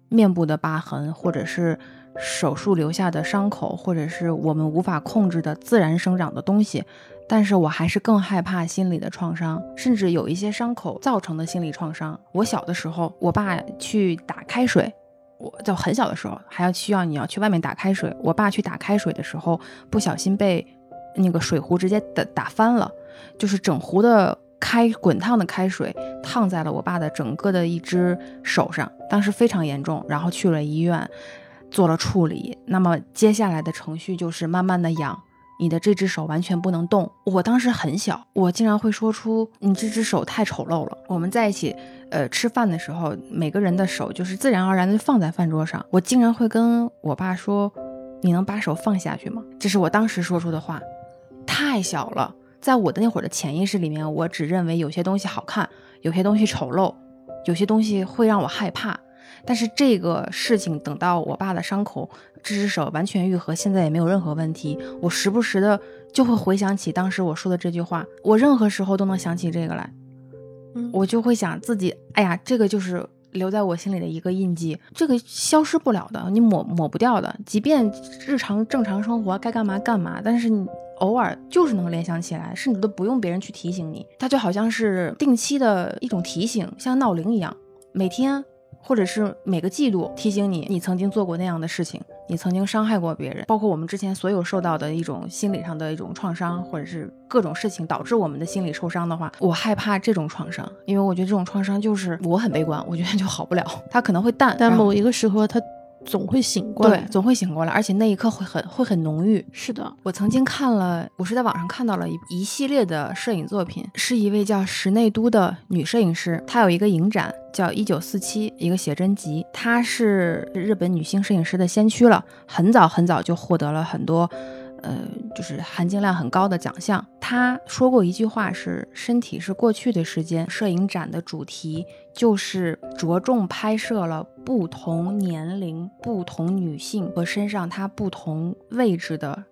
面部的疤痕，或者是手术留下的伤口，或者是我们无法控制的自然生长的东西，但是我还是更害怕心理的创伤，甚至有一些伤口造成的心理创伤。我小的时候，我爸去打开水。我在很小的时候还要需要你要去外面打开水，我爸去打开水的时候不小心被那个水壶直接打打翻了，就是整壶的开滚烫的开水烫在了我爸的整个的一只手上，当时非常严重，然后去了医院做了处理。那么接下来的程序就是慢慢的养。你的这只手完全不能动。我当时很小，我竟然会说出“你这只手太丑陋了”。我们在一起，呃，吃饭的时候，每个人的手就是自然而然的放在饭桌上，我竟然会跟我爸说：“你能把手放下去吗？”这是我当时说出的话，太小了。在我的那会儿的潜意识里面，我只认为有些东西好看，有些东西丑陋，有些东西会让我害怕。但是这个事情等到我爸的伤口、这只手完全愈合，现在也没有任何问题。我时不时的就会回想起当时我说的这句话，我任何时候都能想起这个来。嗯，我就会想自己，哎呀，这个就是留在我心里的一个印记，这个消失不了的，你抹抹不掉的。即便日常正常生活该干嘛干嘛，但是你偶尔就是能联想起来，甚至都不用别人去提醒你，它就好像是定期的一种提醒，像闹铃一样，每天或者是每个季度提醒你，你曾经做过那样的事情，你曾经伤害过别人，包括我们之前所有受到的一种心理上的一种创伤，或者是各种事情导致我们的心理受伤的话，我害怕这种创伤，因为我觉得这种创伤就是我很悲观，我觉得就好不了，它可能会淡，但某一个时候他总会醒过来。对总会醒过来，而且那一刻会很会很浓郁。是的，我曾经看了，我是在网上看到了一一系列的摄影作品，是一位叫石内都的女摄影师，她有一个影展叫《一九四七》，一个写真集，她是日本女性摄影师的先驱了，很早很早就获得了很多。呃，就是含金量很高的奖项。她说过一句话是：“身体是过去的时间。”摄影展的主题就是着重拍摄了不同年龄、不同女性和身上她不同位置的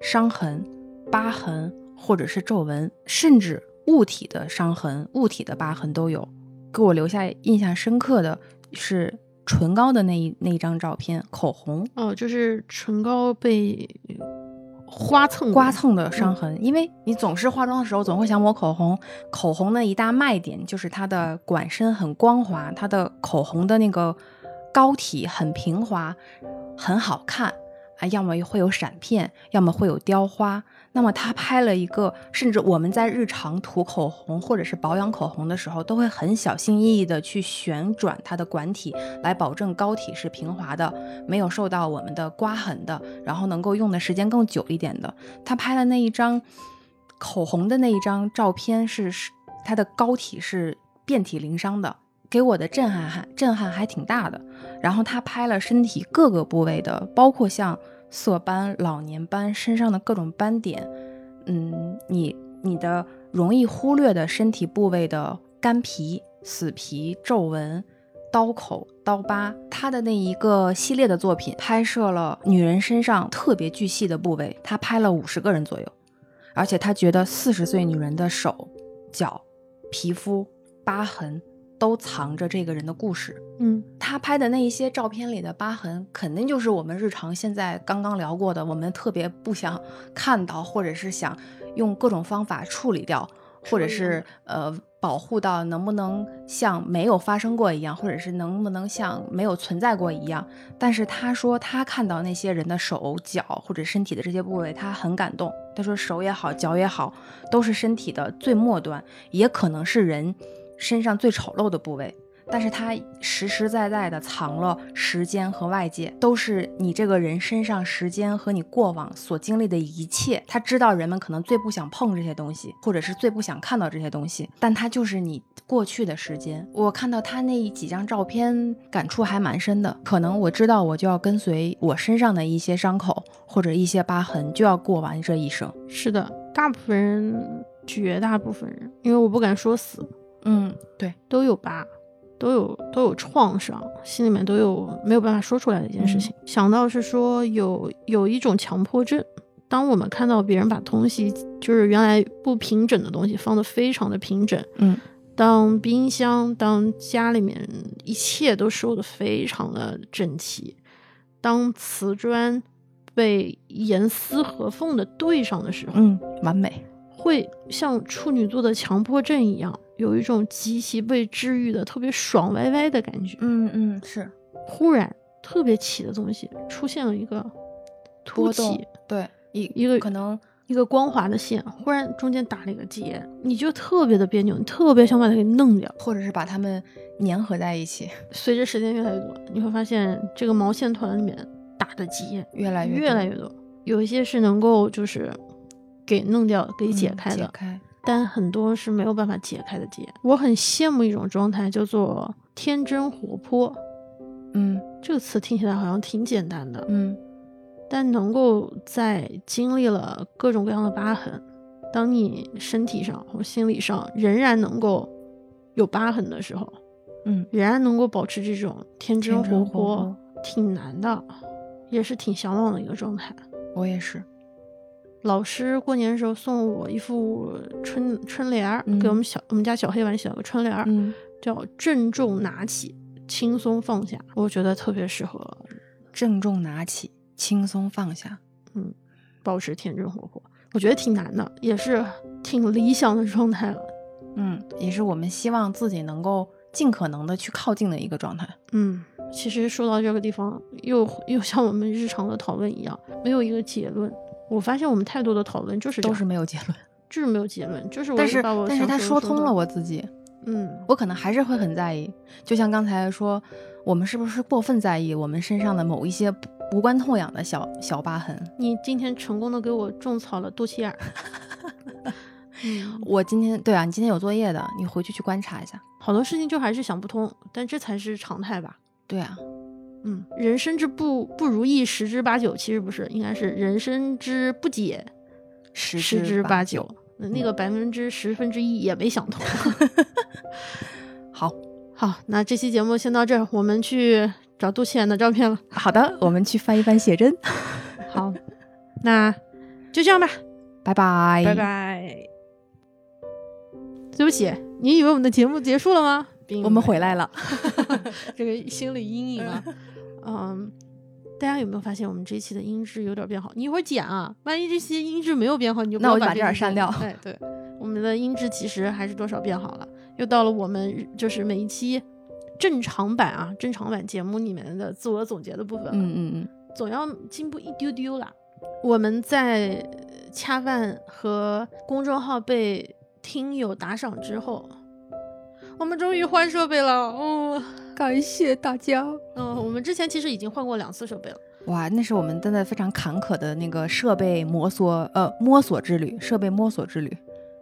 伤痕、疤痕或者是皱纹，甚至物体的伤痕、物体的疤痕都有。给我留下印象深刻的是唇膏的那一那一张照片，口红哦，就是唇膏被刮蹭刮蹭的伤痕，因为你总是化妆的时候总会想抹口红，口红的一大卖点就是它的管身很光滑，它的口红的那个膏体很平滑，很好看啊，要么会有闪片，要么会有雕花。那么他拍了一个，甚至我们在日常涂口红或者是保养口红的时候，都会很小心翼翼的去旋转它的管体，来保证膏体是平滑的，没有受到我们的刮痕的，然后能够用的时间更久一点的。他拍的那一张口红的那一张照片是，是它的膏体是遍体鳞伤的，给我的震撼还震撼还挺大的。然后他拍了身体各个部位的，包括像。色斑、老年斑，身上的各种斑点，嗯，你你的容易忽略的身体部位的干皮、死皮、皱纹、刀口、刀疤，他的那一个系列的作品拍摄了女人身上特别巨细的部位，他拍了五十个人左右，而且他觉得四十岁女人的手、脚、皮肤、疤痕。都藏着这个人的故事。嗯，他拍的那一些照片里的疤痕，肯定就是我们日常现在刚刚聊过的，我们特别不想看到，或者是想用各种方法处理掉，或者是呃保护到能不能像没有发生过一样，或者是能不能像没有存在过一样。但是他说他看到那些人的手脚或者身体的这些部位，他很感动。他说手也好，脚也好，都是身体的最末端，也可能是人。身上最丑陋的部位，但是它实实在在的藏了时间和外界，都是你这个人身上时间和你过往所经历的一切。他知道人们可能最不想碰这些东西，或者是最不想看到这些东西，但他就是你过去的时间。我看到他那几张照片，感触还蛮深的。可能我知道我就要跟随我身上的一些伤口或者一些疤痕，就要过完这一生。是的，大部分人，绝大部分人，因为我不敢说死。嗯，对，都有疤，都有都有创伤，心里面都有没有办法说出来的一件事情。想到是说有有一种强迫症，当我们看到别人把东西就是原来不平整的东西放的非常的平整，嗯，当冰箱当家里面一切都收的非常的整齐，当瓷砖被严丝合缝的对上的时候，嗯，完美，会像处女座的强迫症一样。有一种极其被治愈的、特别爽歪歪的感觉。嗯嗯，是。忽然特别起的东西出现了一个凸起，对，一一个可能一个光滑的线，忽然中间打了一个结，你就特别的别扭，你特别想把它给弄掉，或者是把它们粘合在一起。随着时间越来越多，你会发现这个毛线团里面打的结越来越越来越多，有一些是能够就是给弄掉、给解开的。解开。但很多是没有办法解开的结。我很羡慕一种状态，叫做天真活泼。嗯，这个词听起来好像挺简单的。嗯，但能够在经历了各种各样的疤痕，当你身体上或心理上仍然能够有疤痕的时候，嗯，仍然能够保持这种天真活泼，挺难的，也是挺向往的一个状态。我也是。老师过年的时候送我一副春春联儿，给我们小我们家小黑板写了个春联儿，叫“郑重拿起，轻松放下”，我觉得特别适合。郑重拿起，轻松放下，嗯，保持天真活泼，我觉得挺难的，也是挺理想的状态了。嗯，也是我们希望自己能够尽可能的去靠近的一个状态。嗯，其实说到这个地方，又又像我们日常的讨论一样，没有一个结论。我发现我们太多的讨论就是都是没有结论。*laughs* 就是没有结论，就是我但是我但是他说通了，我自己，嗯，我可能还是会很在意。就像刚才说，我们是不是过分在意我们身上的某一些无关痛痒的小小疤痕？你今天成功的给我种草了肚脐眼儿。*laughs* 嗯，我今天对啊，你今天有作业的，你回去去观察一下。好多事情就还是想不通，但这才是常态吧。对啊，嗯，人生之不不如意十之八九，其实不是，应该是人生之不解十十之八九。。那那个百分之十分之一也没想通。*laughs* 好好，那这期节目先到这儿，我们去找肚脐眼的照片了。*laughs* 好的，我们去翻一翻写真。*laughs* 好，那就这样吧，拜拜，拜。拜。对不起，你以为我们的节目结束了吗？并我们回来了。*laughs* *laughs* 这个心理阴影啊，嗯，大家有没有发现我们这一期的音质有点变好？你一会儿剪啊，万一这期音质没有变好，你就那我就把这这期剪儿删掉哎，对，我们的音质其实还是多少变好了。又到了我们就是每一期正常版啊，正常版节目里面的自我总结的部分了。嗯嗯嗯，总要进步一丢丢啦。我们在恰饭和公众号被听友打赏之后，我们终于换设备了。嗯感谢大家。嗯，我们之前其实已经换过两次设备了。哇，那是我们真的非常坎坷的那个设备摸索呃摸索之旅，设备摸索之旅。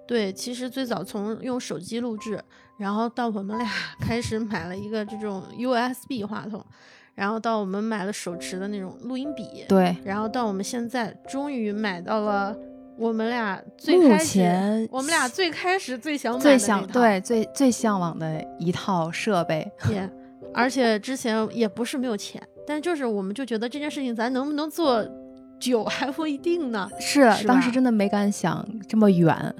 对，其实最早从用手机录制，然后到我们俩 *laughs* 开始买了一个这种 USB 话筒，然后到我们买了手持的那种录音笔，对，然后到我们现在终于买到了我们俩最开始前我们俩最开始最想买的最想对最最向往的一套设备。*laughs* 也，而且之前也不是没有钱，但就是我们就觉得这件事情咱能不能做久还不一定呢。*laughs* 是，是当时真的没敢想这么远。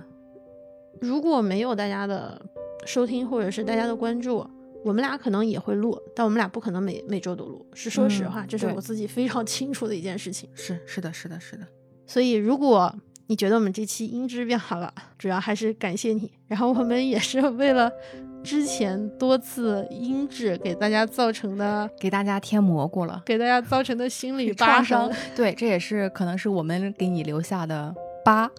如果没有大家的收听或者是大家的关注，我们俩可能也会录，但我们俩不可能每每周都录。是说实嗯话，这是我自己非常清楚的一件事情。是是的，是的，是的。所以，如果你觉得我们这期音质变好了，主要还是感谢你。然后我们也是为了之前多次音质给大家造成的、给大家添蘑菇了，给大家造成的心理疤创伤，。对，这也是可能是我们给你留下的疤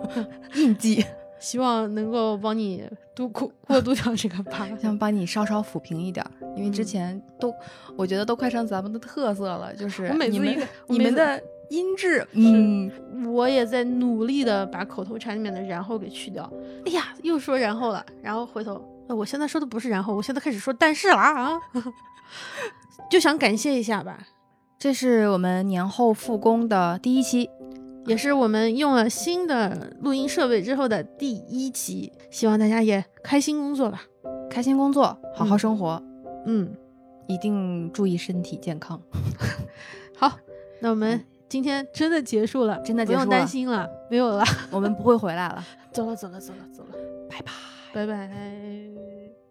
*laughs* 印记，*laughs* 希望能够帮你度过过渡掉这个疤。*laughs* 想帮你稍稍抚平一点儿，因为之嗯前都，我觉得都快成咱们的特色了，就是我每次你们你们的音质，嗯，我也在努力的把口头禅里面的“然后”给去掉。哎呀，又说然后了，然后回头，呃，我现在说的不是然后，我现在开始说但是了啊，*laughs* 就想感谢一下吧，这是我们年后复工的第一期，也是我们用了新的录音设备之后的第一期，希望大家也开心工作吧。开心工作，好好嗯。生活，嗯，一定注意身体健康。*laughs* 好，那我们今天真的结束了，不用担真的结束了心了，没有了，*laughs* 我们不会回来了，*laughs* 走了，走了，走了，走了，拜拜。拜拜。